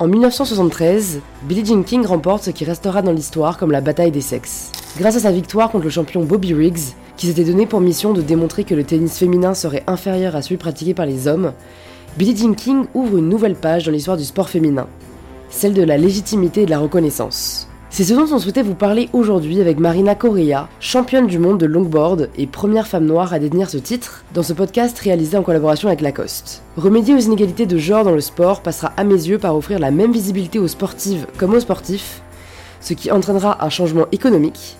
En 1973, Billie Jean King remporte ce qui restera dans l'histoire comme la bataille des sexes. Grâce à sa victoire contre le champion Bobby Riggs, qui s'était donné pour mission de démontrer que le tennis féminin serait inférieur à celui pratiqué par les hommes, Billie Jean King ouvre une nouvelle page dans l'histoire du sport féminin, celle de la légitimité et de la reconnaissance. C'est ce dont on souhaitait vous parler aujourd'hui avec Marina Correa, championne du monde de longboard et première femme noire à détenir ce titre, dans ce podcast réalisé en collaboration avec Lacoste. Remédier aux inégalités de genre dans le sport passera à mes yeux par offrir la même visibilité aux sportives comme aux sportifs, ce qui entraînera un changement économique.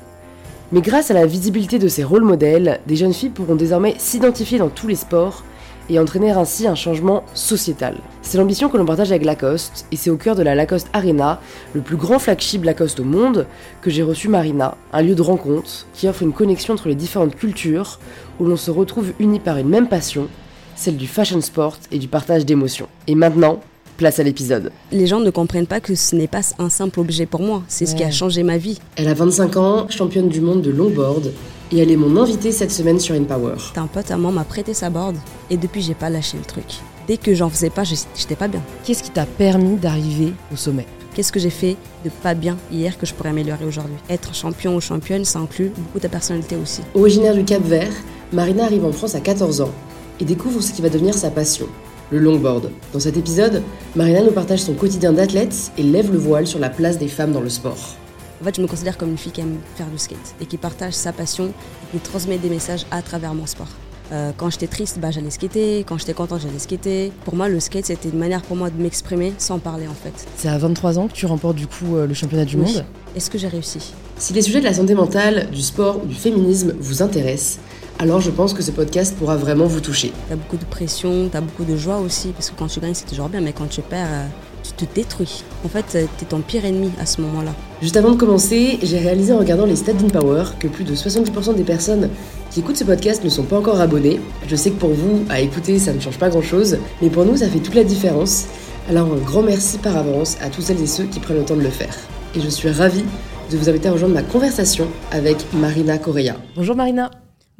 Mais grâce à la visibilité de ces rôles modèles, des jeunes filles pourront désormais s'identifier dans tous les sports et entraîner ainsi un changement sociétal. C'est l'ambition que l'on partage avec Lacoste, et c'est au cœur de la Lacoste Arena, le plus grand flagship Lacoste au monde, que j'ai reçu Marina, un lieu de rencontre qui offre une connexion entre les différentes cultures, où l'on se retrouve unis par une même passion, celle du fashion sport et du partage d'émotions. Et maintenant, place à l'épisode. Les gens ne comprennent pas que ce n'est pas un simple objet pour moi, c'est ce qui a changé ma vie. Elle a 25 ans, championne du monde de longboard, et elle est mon invitée cette semaine sur InPower. Un pote à moi m'a prêté sa board et depuis j'ai pas lâché le truc. Dès que j'en faisais pas, j'étais pas bien. Qu'est-ce qui t'a permis d'arriver au sommet? Qu'est-ce que j'ai fait de pas bien hier que je pourrais améliorer aujourd'hui? Être champion ou championne, ça inclut beaucoup ta personnalité aussi. Originaire du Cap Vert, Marina arrive en France à 14 ans et découvre ce qui va devenir sa passion, le longboard. Dans cet épisode, Marina nous partage son quotidien d'athlète et lève le voile sur la place des femmes dans le sport. En fait, je me considère comme une fille qui aime faire du skate et qui partage sa passion et qui transmet des messages à travers mon sport. Euh, quand j'étais triste, bah, j'allais skater. Quand j'étais contente, j'allais skater. Pour moi, le skate, c'était une manière pour moi de m'exprimer sans parler en fait. C'est à 23 ans que tu remportes du coup euh, le championnat du monde. Est-ce que j'ai réussi? Si les sujets de la santé mentale, du sport ou du féminisme vous intéressent, alors je pense que ce podcast pourra vraiment vous toucher. T'as beaucoup de pression, t'as beaucoup de joie aussi, parce que quand tu gagnes, c'est toujours bien, mais quand tu perds, tu te détruis. En fait, t'es ton pire ennemi à ce moment-là. Juste avant de commencer, j'ai réalisé en regardant les stats d'InPower que plus de 70% des personnes qui écoutent ce podcast ne sont pas encore abonnées. Je sais que pour vous, à écouter, ça ne change pas grand-chose, mais pour nous, ça fait toute la différence. Alors un grand merci par avance à tous celles et ceux qui prennent le temps de le faire. Et je suis ravie de vous inviter à rejoindre ma conversation avec Marina Correa. Bonjour Marina.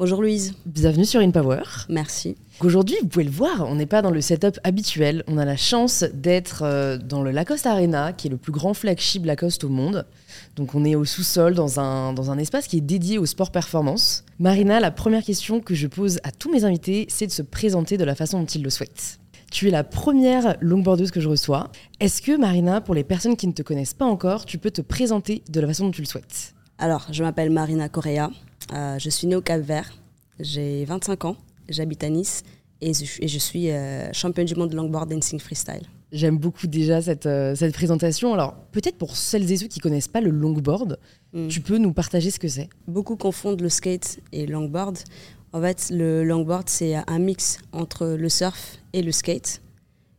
Bonjour Louise. Bienvenue sur InPower. Merci. Aujourd'hui, vous pouvez le voir, on n'est pas dans le setup habituel. On a la chance d'être euh, dans le Lacoste Arena, qui est le plus grand flagship Lacoste au monde. Donc on est au sous-sol, dans un, dans un espace qui est dédié au sport performance. Marina, la première question que je pose à tous mes invités, c'est de se présenter de la façon dont ils le souhaitent. Tu es la première longboardeuse que je reçois. Est-ce que Marina, pour les personnes qui ne te connaissent pas encore, tu peux te présenter de la façon dont tu le souhaites? Alors, je m'appelle Marina Correa. Euh, je suis née au Cap Vert. J'ai 25 ans. J'habite à Nice et je, suis euh, championne du monde de longboard dancing freestyle. J'aime beaucoup déjà cette, euh, cette présentation. Alors, peut-être pour celles et ceux qui connaissent pas le longboard, hmm. tu peux nous partager ce que c'est? Beaucoup confondent le skate et le longboard. En fait, le longboard, c'est un mix entre le surf et le skate.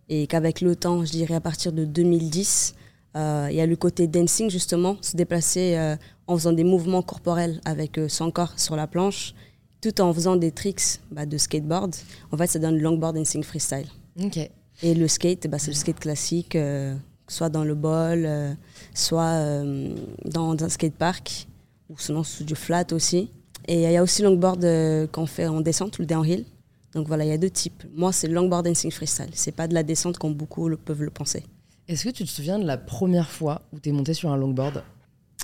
Et qu'avec le temps, je dirais à partir de 2010, il y a le côté dancing, justement, se déplacer en faisant des mouvements corporels avec euh, son corps sur la planche, tout en faisant des tricks bah, de skateboard. En fait, ça donne le longboard dancing freestyle. Et le skate, bah, c'est le skate classique, euh, soit dans le bol, euh, soit dans un skatepark, ou sinon sur du flat aussi. Et il y a aussi longboard qu'on fait en descente, le downhill. Donc voilà, il y a deux types. Moi, c'est le longboard dancing freestyle. C'est pas de la descente comme beaucoup le, peuvent le penser. Est-ce que tu te souviens de la première fois où tu es monté sur un longboard?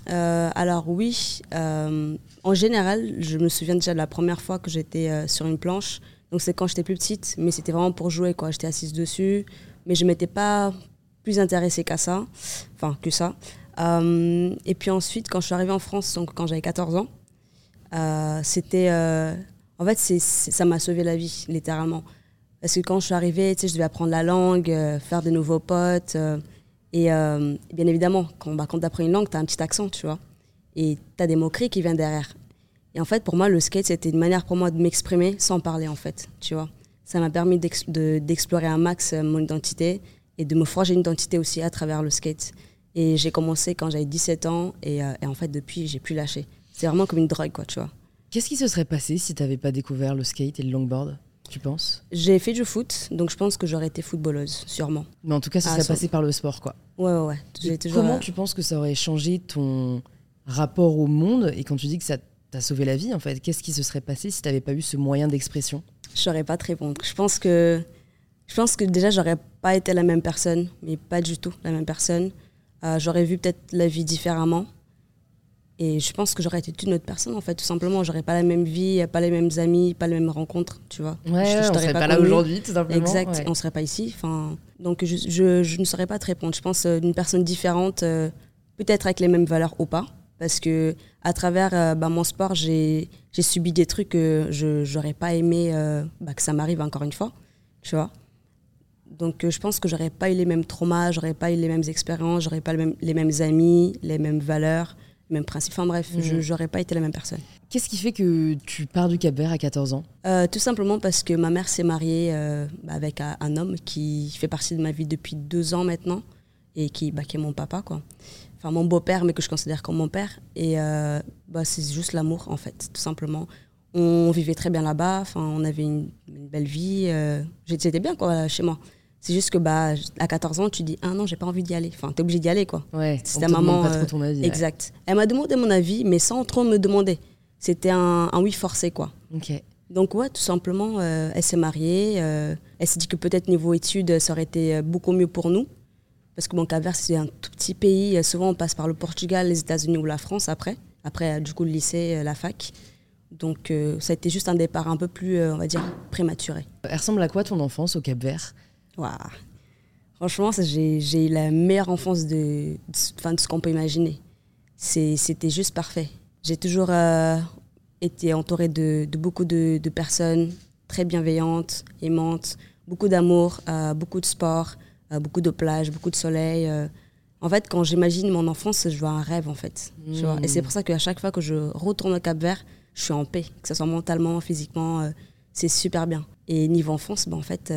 Euh, alors oui, euh, en général, je me souviens déjà de la première fois que j'étais euh, sur une planche. Donc c'est quand j'étais plus petite, mais c'était vraiment pour jouer. quoi. J'étais assise dessus, mais je m'étais pas plus intéressée qu'à ça, enfin que ça. et puis ensuite, quand je suis arrivée en France, donc quand j'avais 14 ans, c'était, en fait, ça m'a sauvé la vie, littéralement. Parce que quand je suis arrivée, tu sais, je devais apprendre la langue, faire de nouveaux potes. Et euh, bien évidemment, quand, bah, tu apprends une langue, tu as un petit accent, tu vois. Et tu as des moqueries qui viennent derrière. Et en fait, pour moi, le skate, c'était une manière pour moi de m'exprimer sans parler, en fait, tu vois. Ça m'a permis d'explorer un max euh, mon identité et de me forger une identité aussi à travers le skate. Et j'ai commencé quand j'avais 17 ans et, euh, et, en fait, depuis, j'ai plus lâché. C'est vraiment comme une drogue, quoi, tu vois. Qu'est-ce qui se serait passé si tu n'avais pas découvert le skate et le longboard? Tu penses? J'ai fait du foot, donc je pense que j'aurais été footballeuse, sûrement. Mais en tout cas, ça serait passé par le sport, quoi. Ouais, ouais, ouais. Comment euh, tu penses que ça aurait changé ton rapport au monde Et quand tu dis que ça t'a sauvé la vie, en fait, qu'est-ce qui se serait passé si tu n'avais pas eu ce moyen d'expression? Je saurais pas te répondre. Je pense que Je pense que déjà, j'aurais pas été la même personne, mais pas du tout la même personne. Euh, j'aurais vu peut-être la vie différemment. Et je pense que j'aurais été une autre personne, en fait, tout simplement. J'aurais pas la même vie, pas les mêmes amis, pas les mêmes rencontres, tu vois. Ouais, je, on serait pas, là aujourd'hui, tout simplement. Exact, ouais. on serait pas ici. Enfin, donc, je, je, je, ne saurais pas te répondre. Je pense euh, d'une personne différente, euh, peut-être avec les mêmes valeurs ou pas. Parce que à travers euh, bah, mon sport, j'ai subi des trucs que je n'aurais pas aimé euh, bah, que ça m'arrive encore une fois, tu vois. Donc, je pense que j'aurais pas eu les mêmes traumas, j'aurais pas eu les mêmes expériences, j'aurais pas les mêmes amis, les mêmes valeurs même principe. Enfin bref, Mhm. je j'aurais pas été la même personne. Qu'est-ce qui fait que tu pars du Cap-Vert à 14 ans? Euh, tout simplement parce que ma mère s'est mariée euh, avec un, homme qui fait partie de ma vie depuis deux ans maintenant et qui, bah, qui est mon papa, quoi. Enfin, mon beau-père, mais que je considère comme mon père. Et euh, bah, c'est juste l'amour, en fait, tout simplement. On vivait très bien là-bas, enfin, on avait une, une belle vie. J'étais bien, quoi, chez moi. C'est juste que bah, à 14 ans, tu dis Ah non, j'ai pas envie d'y aller. Enfin, t'es obligé d'y aller, quoi. Ouais, C'est ta maman, pas euh, trop ton avis. ouais. Exact. Elle m'a demandé mon avis, mais sans trop me demander. C'était un, un oui forcé, quoi. Ok. Donc ouais, tout simplement, euh, elle s'est mariée. euh, elle s'est dit que peut-être niveau études, ça aurait été euh, beaucoup mieux pour nous. Parce que mon Cap-Vert, c'est un tout petit pays. Euh, Souvent, on passe par le Portugal, les États-Unis ou la France après. Après, euh, du coup, le lycée, euh, la fac. Donc euh, ça a été juste un départ un peu plus, euh, on va dire, prématuré. Elle ressemble à quoi ton enfance au Cap-Vert Waouh. Franchement, j'ai eu la meilleure enfance de, de, ce qu'on peut imaginer. C'était juste parfait. J'ai toujours euh, été entourée de, beaucoup de, personnes très bienveillantes, aimantes, beaucoup d'amour, euh, beaucoup de sport, euh, beaucoup de plages, beaucoup de soleil. En fait, quand j'imagine mon enfance, je vois un rêve, en fait. Et c'est pour ça qu'à chaque fois que je retourne au Cap Vert, je suis en paix, que ce soit mentalement, physiquement, c'est super bien. Et niveau enfance, ben, en fait,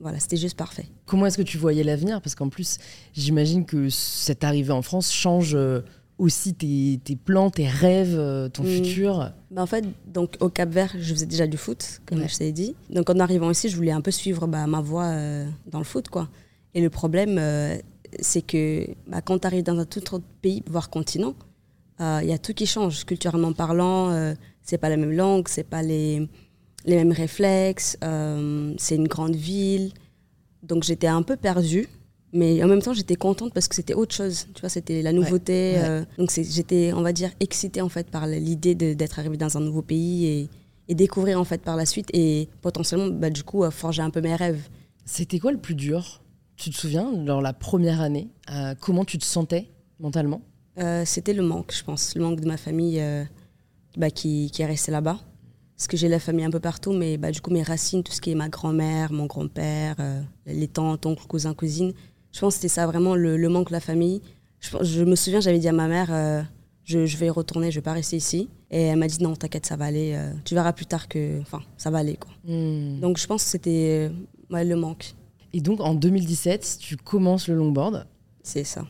voilà, c'était juste parfait. Comment est-ce que tu voyais l'avenir? Parce qu'en plus, j'imagine que cette arrivée en France change euh, aussi tes, tes plans, tes rêves, euh, ton Mm. futur. Ben, en fait, donc, au Cap Vert, je faisais déjà du foot, comme Ouais. je t'ai dit. Donc en arrivant ici, je voulais un peu suivre bah, ma voie euh, dans le foot. quoi. Et le problème, euh, c'est que bah, quand tu arrives dans un tout autre pays, voire continent, euh, il y a tout qui change. Culturellement parlant, c'est pas la même langue, c'est pas les, les mêmes réflexes, euh, c'est une grande ville. Donc j'étais un peu perdue. Mais en même temps, j'étais contente parce que c'était autre chose. Tu vois, c'était la nouveauté. ouais. euh, donc j'étais, on va dire, excitée en fait par l'idée d'être arrivée dans un nouveau pays et, et découvrir en fait par la suite et potentiellement, bah, du coup, euh, forger un peu mes rêves. C'était quoi le plus dur? Tu te souviens, dans la première année, euh, comment tu te sentais mentalement? C'était le manque, je pense, le manque de ma famille bah, qui, qui est restée là-bas. Parce que j'ai la famille un peu partout, mais bah, du coup, mes racines, tout ce qui est ma grand-mère, mon grand-père, euh, les tantes, oncles, cousins, cousines, je pense que c'était ça vraiment le, le manque de la famille. Je, me souviens, j'avais dit à ma mère, euh, je, je vais y retourner, je vais pas rester ici. Et elle m'a dit, non, t'inquiète, ça va aller, euh, tu verras plus tard que. Enfin, ça va aller, quoi. Hmm. Donc, je pense que c'était ouais, le manque, Et donc en 2017, tu commences le longboard. c'est ça.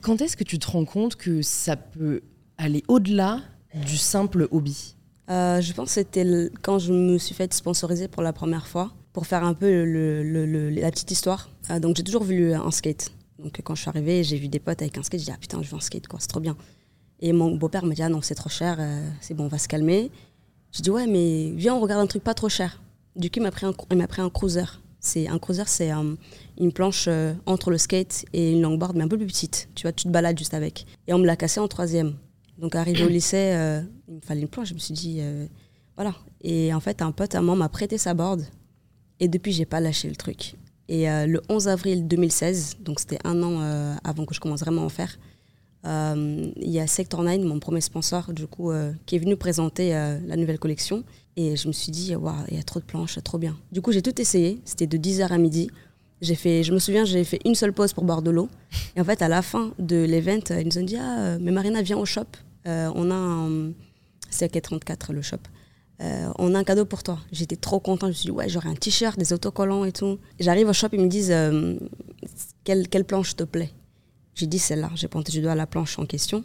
Quand est-ce que tu te rends compte que ça peut aller au-delà du simple hobby? Euh, je pense que c'était quand je me suis fait sponsoriser pour la première fois, pour faire un peu la petite histoire. Euh, donc j'ai toujours voulu un skate. Donc quand je suis arrivée, j'ai vu des potes avec un skate, j'ai dit ah putain je veux un skate quoi, c'est trop bien. Et mon beau-père m'a dit ah non c'est trop cher, euh, c'est bon on va se calmer. J'ai dit ouais mais viens on regarde un truc pas trop cher. Du coup il m'a pris pris un cruiser. C'est un cruiser c'est une planche entre le skate et une longboard mais un peu plus petite. Tu vois tu te balades juste avec. Et on me l'a cassé en troisième. Donc arrivé au lycée, euh, il me fallait une planche. Je me suis dit, euh, voilà. Et en fait, un pote à moi m'a prêté sa board. Et depuis, j'ai pas lâché le truc. Et euh, le 11 avril 2016, donc c'était un an avant que je commence vraiment à en faire, il y a Sector 9, mon premier sponsor, du coup, qui est venu présenter la nouvelle collection. Et je me suis dit, waouh, il y a trop de planches, trop bien. Du coup, j'ai tout essayé. C'était de 10h à midi. J'ai fait, je me souviens, j'ai fait une seule pause pour boire de l'eau. Et en fait, à la fin de l'event, ils nous ont dit Ah, euh, mais Marina, viens au shop. Euh, on a un. C'est à 34 le shop. Euh, on a un cadeau pour toi. J'étais trop contente. Je me suis dit Ouais, j'aurai un t-shirt, des autocollants et tout. J'arrive au shop, ils me disent quelle, quelle planche te plaît? J'ai dit celle-là. J'ai pointé du doigt la planche en question.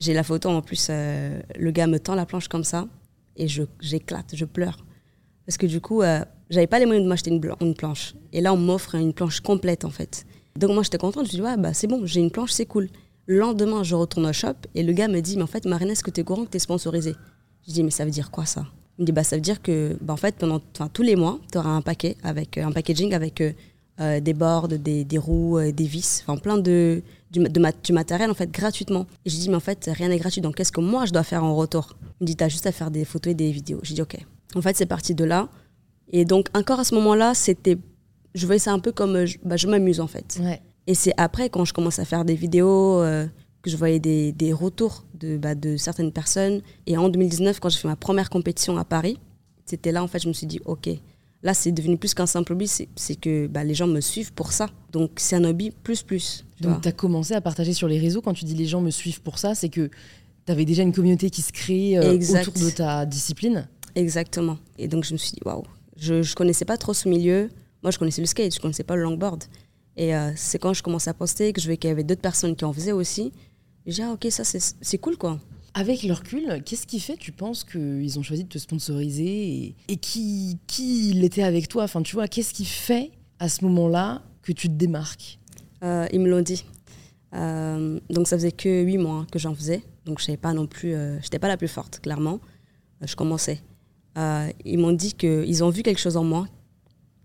J'ai la photo en plus. le gars me tend la planche comme ça. Et j'éclate, je pleure. Parce que du coup, j'avais pas les moyens de m'acheter une, une planche. Et là, on m'offre une planche complète, en fait. Donc moi, j'étais contente. Je me dit, ouais, bah, c'est bon, j'ai une planche, c'est cool. Le lendemain, je retourne au shop et le gars me dit, mais en fait, Marina, est-ce que tu es courant que tu es sponsorisé Je dis, mais ça veut dire quoi ça? Il me dit, bah, ça veut dire que, bah, en fait, pendant tous les mois, tu auras un paquet avec un packaging avec des boards, des, des roues, des vis, enfin plein de, du, du, matériel en fait gratuitement. Et je dis mais en fait rien n'est gratuit donc qu'est-ce que moi je dois faire en retour? Il me dit t'as juste à faire des photos et des vidéos. J'ai dit ok. En fait c'est parti de là. Et donc encore à ce moment-là c'était, je voyais ça un peu comme je, bah, je m'amuse en fait. Et c'est après quand je commence à faire des vidéos euh, que je voyais des, des retours de, bah, de certaines personnes. Et en 2019 quand j'ai fait ma première compétition à Paris, c'était là en fait je me suis dit ok Là, c'est devenu plus qu'un simple hobby, c'est que bah, les gens me suivent pour ça. Donc, c'est un hobby plus plus. Donc, tu as commencé à partager sur les réseaux. Quand tu dis les gens me suivent pour ça, c'est que tu avais déjà une communauté qui se crée euh, autour de ta discipline? Exactement. Et donc, je me suis dit, waouh, je ne connaissais pas trop ce milieu. Moi, je connaissais le skate, je ne connaissais pas le longboard. Et euh, c'est quand je commençais à poster que je voyais qu'il y avait d'autres personnes qui en faisaient aussi. J'ai dit, ah, ok, ça, c'est cool, quoi. Avec le recul, qu'est-ce qui fait, tu penses, qu'ils ont choisi de te sponsoriser et, qui, qui il était avec toi? Enfin, tu vois, qu'est-ce qui fait à ce moment-là que tu te démarques? Euh, Ils me l'ont dit. Euh, donc ça faisait que huit mois que j'en faisais. Donc je n'étais pas non plus, euh, j'étais pas la plus forte, clairement. je commençais. Ils m'ont dit qu'ils ont vu quelque chose en moi,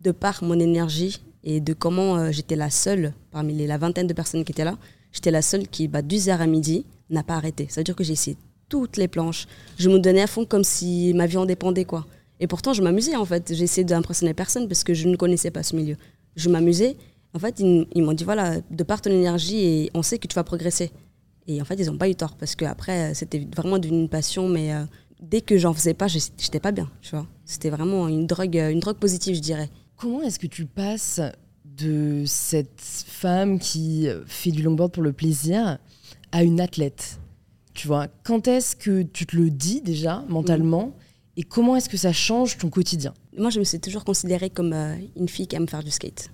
de par mon énergie et de comment j'étais la seule parmi les, la vingtaine de personnes qui étaient là. J'étais la seule qui, bah, 10 heures à midi, n'a pas arrêté. Ça veut dire que j'ai essayé toutes les planches. Je me donnais à fond comme si ma vie en dépendait, quoi. Et pourtant, je m'amusais, en fait. Essayé d'impressionner personne parce que je ne connaissais pas ce milieu. Je m'amusais. En fait, ils, m'ont dit, voilà, de par ton énergie, et on sait que tu vas progresser. Et en fait, ils n'ont pas eu tort parce qu'après, c'était vraiment d'une passion, mais euh, dès que j'en faisais pas, j'étais pas bien, tu vois. C'était vraiment une drogue, une drogue positive, je dirais. Comment est-ce que tu passes de cette femme qui fait du longboard pour le plaisir à une athlète Tu vois, quand est-ce que tu te le dis déjà mentalement? Et comment est-ce que ça change ton quotidien? Moi, je me suis toujours considérée comme euh, une fille qui aime faire du skate.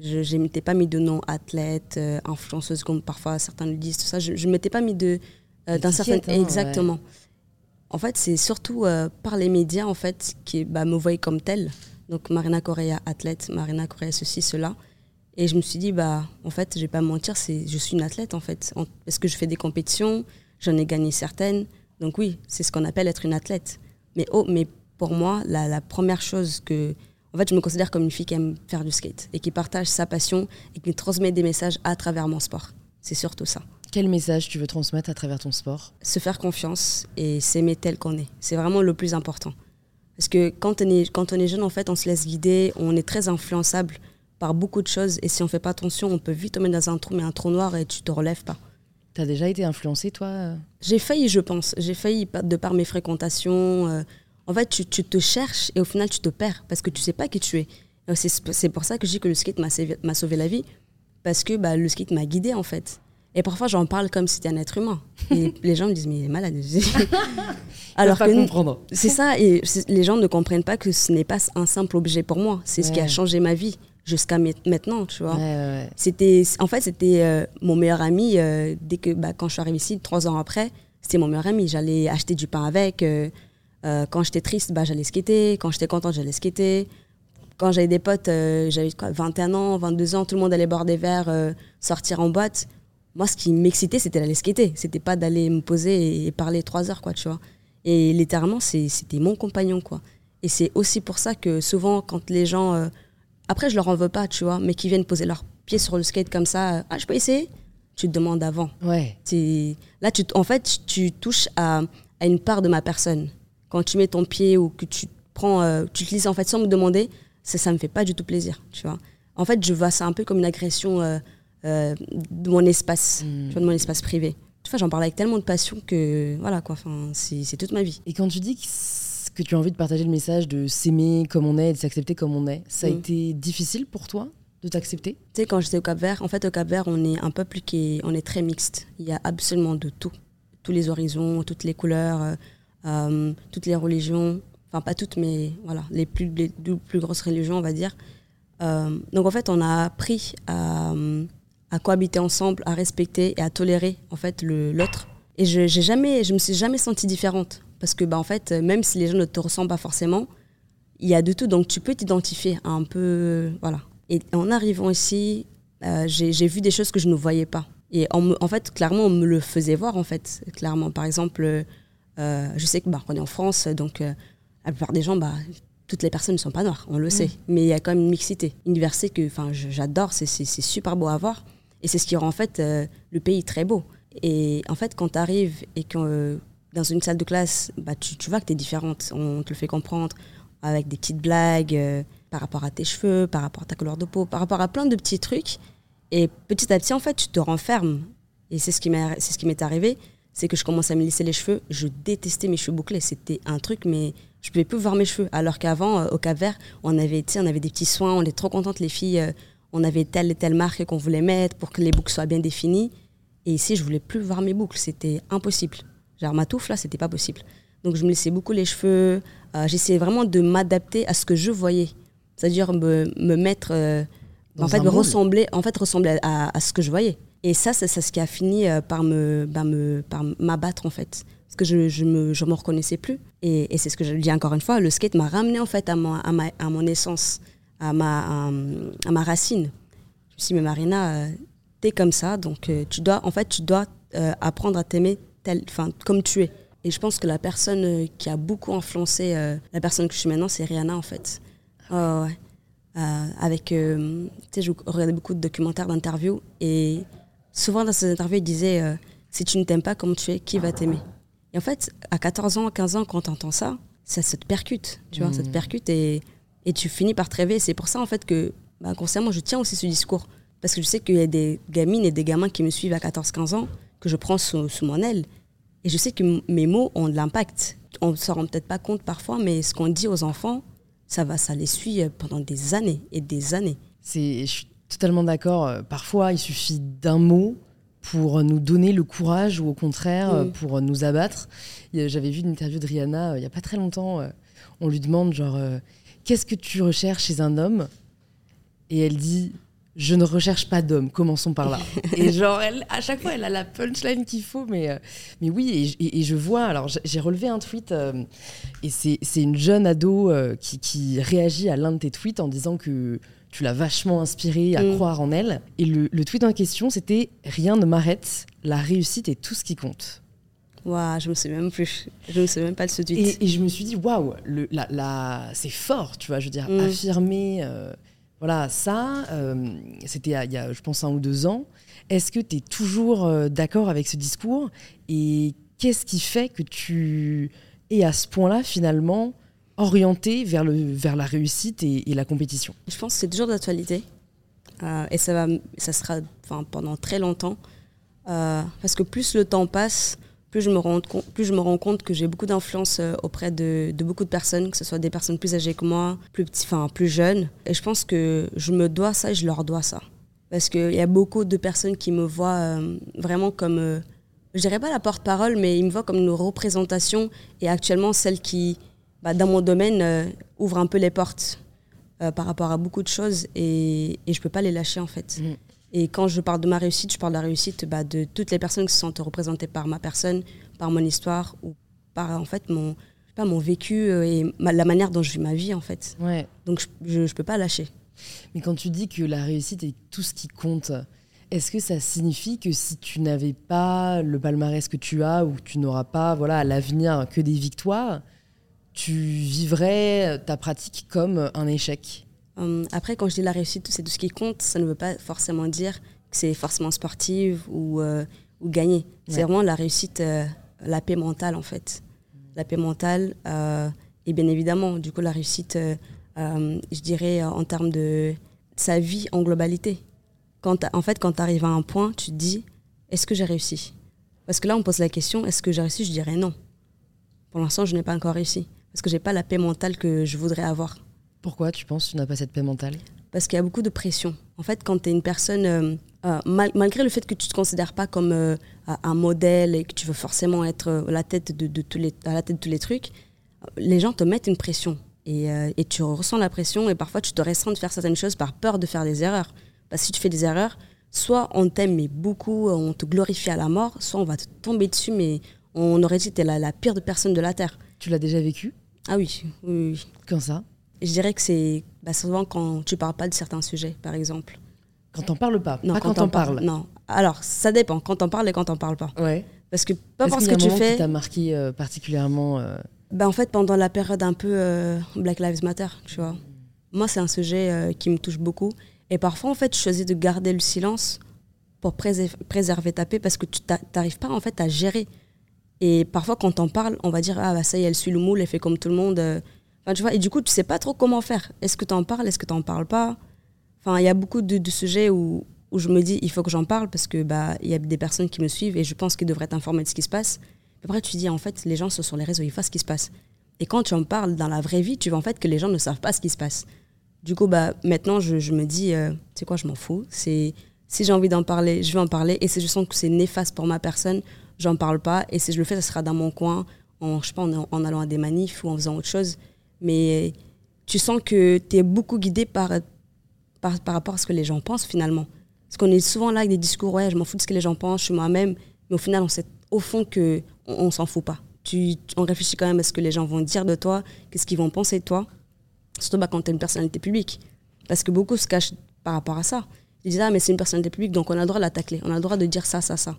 Je ne m'étais pas mis de nom athlète, euh, influenceuse, comme parfois certains le disent, tout ça. Je ne m'étais pas mis de, euh, d'un certain... Hein, Exactement. En fait, c'est surtout par les médias en fait, qui bah, me voyaient comme telle. Donc, Marina Correa, athlète, Marina Correa, ceci, cela. Et je me suis dit, bah, en fait, je vais pas mentir, c'est, je suis une athlète, en fait. parce que je fais des compétitions, j'en ai gagné certaines. Donc oui, c'est ce qu'on appelle être une athlète. Mais, oh, mais pour moi, la, première chose que... En fait, je me considère comme une fille qui aime faire du skate et qui partage sa passion et qui transmet des messages à travers mon sport. C'est surtout ça. Quel message tu veux transmettre à travers ton sport? Se faire confiance et s'aimer tel qu'on est. C'est vraiment le plus important. Parce que quand on, est, quand on est jeune, en fait, on se laisse guider, on est très influençable par beaucoup de choses. Et si on fait pas attention, on peut vite tomber dans un trou, mais un trou noir et tu te relèves pas. Tu as déjà été influencée, toi? J'ai failli, je pense. J'ai failli de par mes fréquentations. Euh, en fait, tu, tu, te cherches et au final, tu te perds parce que tu sais pas qui tu es. C'est pour ça que je dis que le skate m'a sauvé la vie. Parce que bah, le skate m'a guidé, en fait. Et parfois, j'en parle comme si c'était un être humain. Et les gens me disent, mais il est malade. Alors pas que comprendre. C'est ça. Et les gens ne comprennent pas que ce n'est pas un simple objet pour moi. C'est ce qui a changé ma vie jusqu'à maintenant, tu vois. C'était, en fait, c'était euh, mon meilleur ami. Euh, dès que, bah, quand je suis arrivée ici, trois ans après, c'était mon meilleur ami. J'allais acheter du pain avec. Euh, quand j'étais triste, bah, j'allais skater. Quand j'étais contente, j'allais skater. Quand j'avais des potes, j'avais quoi, 21 ans, 22 ans, tout le monde allait boire des verres, sortir en boîte. Moi, ce qui m'excitait, c'était d'aller skater. C'était pas d'aller me poser et, parler trois heures, quoi, tu vois. Et littéralement, c'était mon compagnon, quoi. Et c'est aussi pour ça que souvent, quand les gens après, je leur en veux pas, tu vois, mais qui viennent poser leurs pieds sur le skate comme ça. Ah, je peux essayer? Tu te demandes avant. Ouais. Là, tu, en fait, tu touches à, à, une part de ma personne. Quand tu mets ton pied ou que tu prends, euh, tu utilises en fait sans me demander, ça, ça me fait pas du tout plaisir, tu vois. En fait, je vois ça un peu comme une agression euh, de mon espace, de mon espace privé. Vois, j'en parle avec tellement de passion que, voilà, quoi, c'est toute ma vie. Et quand tu dis que que tu as envie de partager le message de s'aimer comme on est et de s'accepter comme on est. Ça a mm. été difficile pour toi de t'accepter? Tu sais, quand j'étais au Cap-Vert, en fait, au Cap-Vert, on est un peuple qui est, on est très mixte. Il y a absolument de tout. Tous les horizons, toutes les couleurs, euh, euh, toutes les religions. Enfin, pas toutes, mais voilà, les plus, les plus grosses religions, on va dire. Euh, donc, en fait, on a appris à, à, cohabiter ensemble, à respecter et à tolérer, en fait, l'autre. Et je, j'ai jamais, je me suis jamais sentie différente. Parce que, bah, en fait, même si les gens ne te ressemblent pas forcément, il y a de tout. Donc, tu peux t'identifier un peu. Voilà. Et en arrivant ici, euh, j'ai vu des choses que je ne voyais pas. Et en fait, clairement, on me le faisait voir, en fait. Clairement. Par exemple, euh, je sais que bah, on est en France, donc. La plupart des gens, bah, toutes les personnes ne sont pas noires, on le sait. Mais il y a quand même une mixité. Une diversité que j'adore, c'est super beau à voir. Et c'est ce qui rend en fait euh, le pays très beau. Et en fait, quand tu arrives et que euh, dans une salle de classe, bah, tu, vois que tu es différente. On te le fait comprendre avec des petites blagues euh, par rapport à tes cheveux, par rapport à ta couleur de peau, par rapport à plein de petits trucs. Et petit à petit, en fait, tu te renfermes. Et c'est ce qui m'est arrivé, c'est que je commence à me lisser les cheveux. Je détestais mes cheveux bouclés. C'était un truc, mais je pouvais plus voir mes cheveux. Alors qu'avant, au Cap Vert, on avait, on avait des petits soins, on était trop contentes, les filles on avait telle et telle marque qu'on voulait mettre pour que les boucles soient bien définies. Et ici, je voulais plus voir mes boucles, c'était impossible. Genre ma touffe là, c'était pas possible. Donc je me laissais beaucoup les cheveux. Euh, j'essayais vraiment de m'adapter à ce que je voyais, c'est-à-dire me, mettre, euh, en fait, me ressembler, en fait, ressembler à, ce que je voyais. Et ça, c'est ce qui a fini euh, par me, bah, me par m'abattre en fait, parce que je, je me, je me reconnaissais plus. Et, c'est ce que je dis encore une fois, le skate m'a ramené en fait à, à, ma, à mon essence à ma, à, ma racine. Je me suis dit, mais Marina, euh, t'es comme ça, donc euh, tu dois, en fait, tu dois euh, apprendre à t'aimer comme tu es. Et je pense que la personne qui a beaucoup influencé la personne que je suis maintenant, c'est Rihanna, en fait. ouais. avec, tu sais, je regardais beaucoup de documentaires, d'interviews, et souvent dans ces interviews, il disait Si tu ne t'aimes pas comme tu es, qui va t'aimer? Et en fait, à 14 ans, 15 ans, quand tu entends ça, ça, se te percute, tu vois, ça te mmh. percute, et et tu finis par te rêver. C'est pour ça, en fait, que bah, consciemment, je tiens aussi ce discours. Parce que je sais qu'il y a des gamines et des gamins qui me suivent à 14-15 ans, que je prends sous, mon aile. Et je sais que mes mots ont de l'impact. On ne s'en rend peut-être pas compte parfois, mais ce qu'on dit aux enfants, ça va, ça les suit pendant des années et des années. Je suis totalement d'accord. Parfois, il suffit d'un mot pour nous donner le courage ou au contraire pour nous abattre. J'avais vu une interview de Rihanna euh, il n'y a pas très longtemps. Euh, on lui demande genre euh, Qu'est-ce que tu recherches chez un homme Et elle dit Je ne recherche pas d'homme, commençons par là. et genre, elle, à chaque fois, elle a la punchline qu'il faut, mais, euh, mais oui, et, je vois. Alors, j'ai relevé un tweet, euh, et c'est une jeune ado euh, qui, qui, réagit à l'un de tes tweets en disant que tu l'as vachement inspirée à mm. croire en elle. Et le, le tweet en question, c'était Rien ne m'arrête, la réussite est tout ce qui compte. Waouh, je me souviens même plus. Je me souviens même pas de ce tweet. Et, et je me suis dit, waouh, la, la, c'est fort, tu vois. Je veux dire, mm. affirmer, euh, voilà, ça, euh, c'était il y a, je pense, un ou deux ans. Est-ce que tu es toujours euh, d'accord avec ce discours? Et qu'est-ce qui fait que tu es à ce point-là, finalement, orienté vers, le, vers la réussite et, la compétition? Je pense que c'est toujours d'actualité. et ça, va, ça sera pendant très longtemps. parce que plus le temps passe, plus je me rends compte, que j'ai beaucoup d'influence euh, auprès de, beaucoup de personnes, que ce soit des personnes plus âgées que moi, plus petits, enfin plus jeunes. Et je pense que je me dois ça et je leur dois ça. Parce qu'il y a beaucoup de personnes qui me voient euh, vraiment comme, euh, je dirais pas la porte-parole, mais ils me voient comme une représentation et actuellement celle qui, bah, dans mon domaine, ouvre un peu les portes par rapport à beaucoup de choses et, et je peux pas les lâcher en fait. Mmh. Et quand je parle de ma réussite, je parle de la réussite bah, de toutes les personnes qui se sentent représentées par ma personne, par mon histoire ou par en fait mon, pas, mon vécu euh, et la manière dont je vis ma vie en fait. Ouais. Donc je ne peux pas lâcher. Mais quand tu dis que la réussite est tout ce qui compte, est-ce que ça signifie que si tu n'avais pas le palmarès que tu as ou que tu n'auras pas voilà, à l'avenir que des victoires, tu vivrais ta pratique comme un échec? Hum, après, quand je dis la réussite, c'est tout ce qui compte, ça ne veut pas forcément dire que c'est forcément sportive ou, euh, ou gagner. C'est vraiment la réussite, euh, la paix mentale en fait. La paix mentale euh, et bien évidemment, du coup, la réussite, je dirais, en termes de sa vie en globalité. Quand en fait, quand tu arrives à un point, tu te dis, est-ce que j'ai réussi? Parce que là, on pose la question, est-ce que j'ai réussi? Je dirais non. Pour l'instant, je n'ai pas encore réussi. Parce que j'ai pas la paix mentale que je voudrais avoir. Pourquoi tu penses que tu n'as pas cette paix mentale? Parce qu'il y a beaucoup de pression. En fait, quand tu es une personne, euh, euh, malgré le fait que tu ne te considères pas comme euh, un modèle et que tu veux forcément être la tête de, tous les, à la tête de tous les trucs, les gens te mettent une pression. Et, et, tu ressens la pression et parfois tu te restreins de faire certaines choses par peur de faire des erreurs. Parce que si tu fais des erreurs, soit on t'aime mais beaucoup, on te glorifie à la mort, soit on va te tomber dessus mais on aurait dit que tu es la, la, pire de personne de la Terre. Tu l'as déjà vécu? Ah oui, oui, oui. Quand ça? Je dirais que c'est bah, souvent quand tu parles pas de certains sujets, par exemple. Quand on parle pas, non, pas quand, on parle. Non. Alors, ça dépend, quand on parle et quand on parle pas. Ouais. Parce que peu importe ce que tu fais. qui t'a marqué euh, particulièrement euh, bah, En fait, pendant la période un peu euh, Black Lives Matter, tu vois. Moi, c'est un sujet euh, qui me touche beaucoup. Et parfois, en fait, je choisis de garder le silence pour préserver ta paix parce que tu n'arrives pas, en fait, à gérer. Et parfois, quand on parle, on va dire Ah, bah, ça y est, elle suit le moule, elle fait comme tout le monde. Enfin, tu vois, et du coup, tu sais pas trop comment faire. Est-ce que tu en parles Est-ce que tu n'en parles pas? Enfin, il y a beaucoup de, sujets où, où je me dis il faut que j'en parle parce que bah y a des personnes qui me suivent et je pense qu'ils devraient être informés de ce qui se passe. Après tu dis en fait les gens sont sur les réseaux, ils voient ce qui se passe. Et quand tu en parles dans la vraie vie, tu vois en fait que les gens ne savent pas ce qui se passe. Du coup bah maintenant je, me dis euh, c'est quoi je m'en fous. C'est si j'ai envie d'en parler, je vais en parler et si je sens que c'est néfaste pour ma personne, j'en parle pas et si je le fais ça sera dans mon coin en je sais pas en allant à des manifs ou en faisant autre chose. Mais tu sens que tu es beaucoup guidé par, par, par rapport à ce que les gens pensent finalement. Parce qu'on est souvent là avec des discours, ouais, je m'en fous de ce que les gens pensent, je suis moi-même. Mais au final, on sait au fond qu'on on, s'en fout pas. Tu, on réfléchit quand même à ce que les gens vont dire de toi, qu'est-ce qu'ils vont penser de toi. Surtout bah, quand tu es une personnalité publique. Parce que beaucoup se cachent par rapport à ça. Ils disent, ah, mais c'est une personnalité publique, donc on a le droit de l'attaquer, on a le droit de dire ça, ça, ça.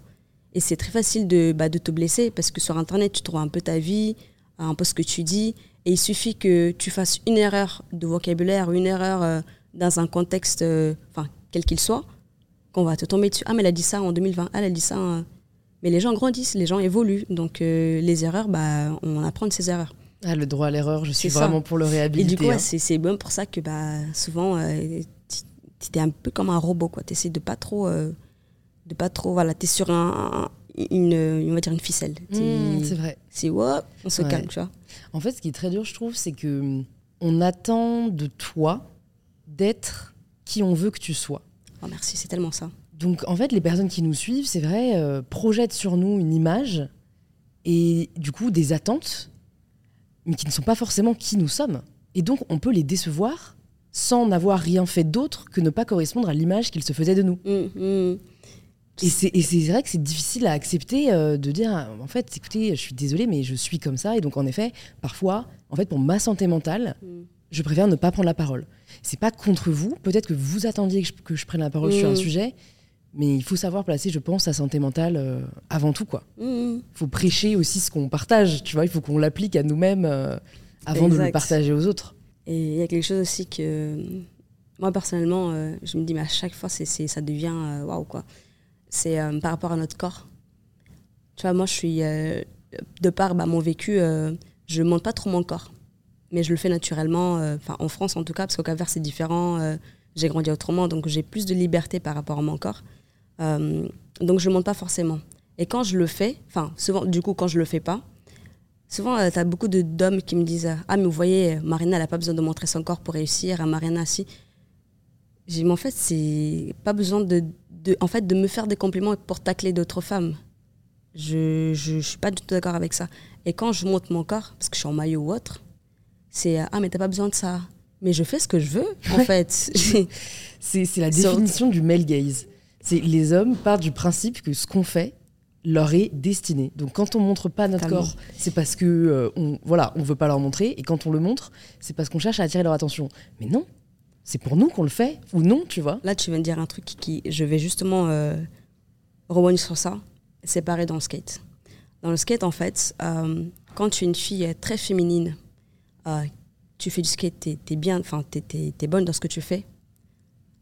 Et c'est très facile de, bah, de te blesser parce que sur Internet, tu trouves un peu ta vie, un peu ce que tu dis. Et il suffit que tu fasses une erreur de vocabulaire, une erreur euh, dans un contexte, euh, enfin, quel qu'il soit, qu'on va te tomber dessus. Ah, mais elle a dit ça en 2020. Ah, elle a dit ça. Mais les gens grandissent, les gens évoluent. Donc, euh, les erreurs, bah, on apprend de ses erreurs. Ah, le droit à l'erreur, je suis vraiment pour le réhabiliter. Et du coup, hein. c'est bon pour ça que bah, souvent, euh, tu es un peu comme un robot. Tu essaies de pas trop. Euh, de pas trop. Voilà, tu es sur un, une, on va dire une ficelle. Mmh, c'est vrai. C'est on se calme, tu vois. En fait, ce qui est très dur, je trouve, c'est que hum, on attend de toi d'être qui on veut que tu sois. Oh, merci, c'est tellement ça. Donc en fait, les personnes qui nous suivent, c'est vrai, euh, projettent sur nous une image et du coup des attentes, mais qui ne sont pas forcément qui nous sommes. Et donc on peut les décevoir sans n'avoir rien fait d'autre que ne pas correspondre à l'image qu'ils se faisaient de nous. Mmh, mmh. Et c'est vrai que c'est difficile à accepter euh, de dire, en fait, écoutez, je suis désolée, mais je suis comme ça. Et donc, en effet, parfois, en fait, pour ma santé mentale, mmh je préfère ne pas prendre la parole. C'est pas contre vous. Peut-être que vous attendiez que je, prenne la parole sur un mm. sujet, mais il faut savoir placer, je pense, sa santé mentale euh, avant tout. quoi. Il mm. faut prêcher aussi ce qu'on partage. Tu vois, il faut qu'on l'applique à nous-mêmes euh, avant de le partager aux autres. Et il y a quelque chose aussi que moi personnellement, je me dis, mais à chaque fois, c'est, ça devient waouh quoi. C'est par rapport à notre corps. Tu vois, moi, je suis de par bah, mon vécu, je monte pas trop mon corps mais je le fais naturellement, euh, enfin en France en tout cas, parce qu'au Cap-Vert c'est différent, euh, j'ai grandi autrement, donc j'ai plus de liberté par rapport à mon corps. Euh, donc je ne monte pas forcément. Et quand je le fais, enfin souvent, du coup quand je le fais pas, souvent tu as beaucoup d'hommes qui me disent Ah mais vous voyez, Marina elle n'a pas besoin de montrer son corps pour réussir, Marina si. J'ai en fait c'est pas besoin de, de, en fait, de me faire des compliments pour tacler d'autres femmes. Je ne suis pas du tout d'accord avec ça. Et quand je monte mon corps, parce que je suis en maillot ou autre, c'est ah mais t'as pas besoin de ça mais je fais ce que je veux en fait. C'est la définition du male gaze. C'est les hommes partent du principe que ce qu'on fait leur est destiné. Donc quand on montre pas notre corps c'est parce que euh, on voilà on veut pas leur montrer. Et quand on le montre c'est parce qu'on cherche à attirer leur attention. Mais non c'est pour nous qu'on le fait ou non tu vois là tu viens de dire un truc qui, je vais justement euh, sur ça c'est pareil dans le skate dans le skate en fait euh, quand tu es une fille très féminine ah, tu fais du skate, t'es es bien, enfin, t'es es, bonne dans ce que tu fais.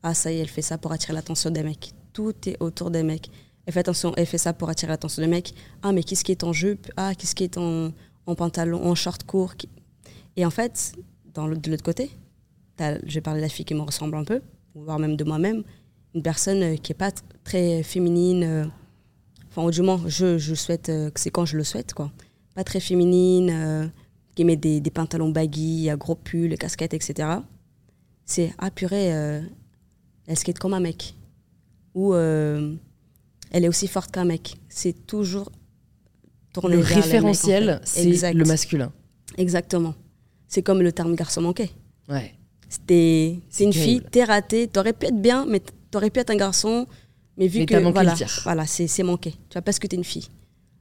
Ah, ça y est, elle fait ça pour attirer l'attention des mecs. Tout est autour des mecs. Elle fait attention, elle fait ça pour attirer l'attention des mecs. Ah, mais qu'est-ce qui est en jupe? Ah, qu'est-ce qui est en, pantalon, en short court? Et en fait, dans de l'autre côté, je vais parler de la fille qui me ressemble un peu, voire même de moi-même, une personne euh, qui est pas très féminine. Euh, enfin, du moins, je, je souhaite, euh, c'est quand je le souhaite, quoi. Pas très féminine qui met des, pantalons baggy, gros pull, casquette, etc. C'est ah purée, elle skate comme un mec. Ou euh, elle est aussi forte qu'un mec. C'est toujours tourné Le référentiel, c'est le masculin. Exactement. C'est comme le terme garçon manqué. Ouais. C'est une fille, t'es raté, t'aurais pu être bien, mais t'aurais pu être un garçon, mais vu que voilà, voilà c'est manqué. Tu vois, parce que t'es une fille.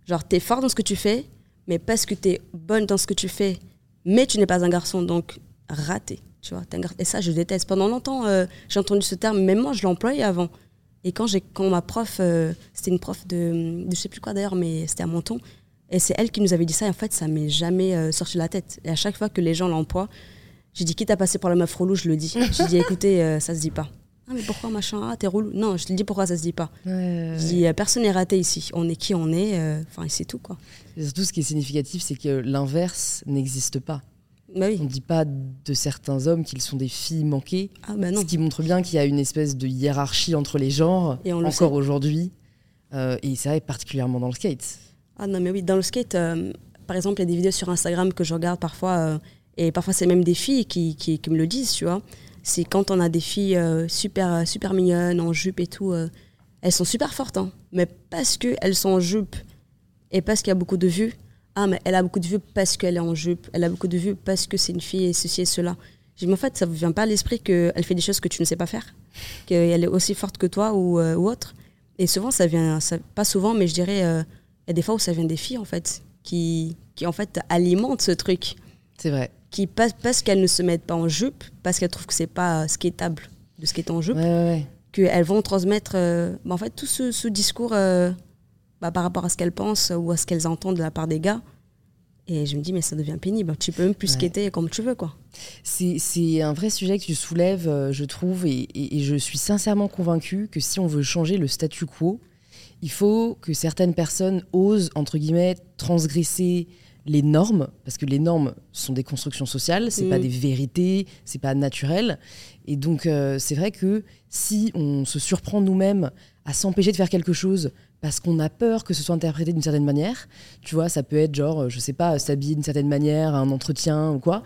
Genre, t'es fort dans ce que tu fais, mais parce que tu es bonne dans ce que tu fais, mais tu n'es pas un garçon, donc raté. Tu vois, et ça, je déteste. Pendant longtemps, euh, j'ai entendu ce terme, même moi, je l'employais avant. Et quand, j'ai, quand ma prof, euh, c'était une prof de, de je sais plus quoi d'ailleurs, mais c'était à Menton, Et c'est elle qui nous avait dit ça. Et en fait, ça m'est jamais euh, sorti de la tête. Et à chaque fois que les gens l'emploient, j'ai dit, quitte à passer pour la meuf relou, je le dis. J'ai dit, écoutez, euh, ça se dit pas. Ah, mais pourquoi machin? Ah, t'es relou? Non, je te dis pourquoi ça se dit pas. Je dis, euh, personne n'est raté ici. On est qui on est. Enfin, et c'est tout, quoi. Et surtout, ce qui est significatif, c'est que l'inverse n'existe pas. Bah oui. On ne dit pas de certains hommes qu'ils sont des filles manquées. Ah, bah non. Ce qui montre bien qu'il y a une espèce de hiérarchie entre les genres, Et on le encore aujourd'hui. Euh, et ça est particulièrement dans le skate. Ah non, mais oui, dans le skate, euh, par exemple, il y a des vidéos sur Instagram que je regarde parfois, euh, et parfois c'est même des filles qui, qui, me le disent, tu vois. C'est quand on a des filles euh, super, super mignonnes, en jupe et tout, euh, elles sont super fortes, hein, mais parce qu'elles sont en jupe et parce qu'il y a beaucoup de vues, ah, mais elle a beaucoup de vues parce qu'elle est en jupe, elle a beaucoup de vues parce que c'est une fille et ceci et cela. J'ai dit, mais en fait, ça ne vient pas à l'esprit qu'elle fait des choses que tu ne sais pas faire, qu'elle est aussi forte que toi ou, euh, autre. Et souvent, ça vient, pas souvent, mais je dirais, euh, il y a des fois où ça vient des filles, en fait, qui, qui en fait, alimentent ce truc. C'est vrai. Qui, pas- parce qu'elles ne se mettent pas en jupe, parce qu'elles trouvent que c'est pas skateable de skater en jupe, Ouais, ouais, qu'elles vont transmettre, euh, bah, en fait, tout ce, ce discours euh, bah, par rapport à ce qu'elles pensent ou à ce qu'elles entendent de la part des gars. Et je me dis, mais ça devient pénible. Tu peux même plus Ouais. skater comme tu veux, quoi. C'est un vrai sujet que tu soulèves, euh, je trouve, et, et- et je suis sincèrement convaincue que si on veut changer le statu quo, il faut que certaines personnes osent, entre guillemets, transgresser les normes, parce que les normes sont des constructions sociales, c'est Mm. pas des vérités, c'est pas naturel. Et donc, euh, c'est vrai que si on se surprend nous-mêmes à s'empêcher de faire quelque chose parce qu'on a peur que ce soit interprété d'une certaine manière, tu vois, ça peut être genre, euh, je sais pas, s'habiller d'une certaine manière un entretien ou quoi.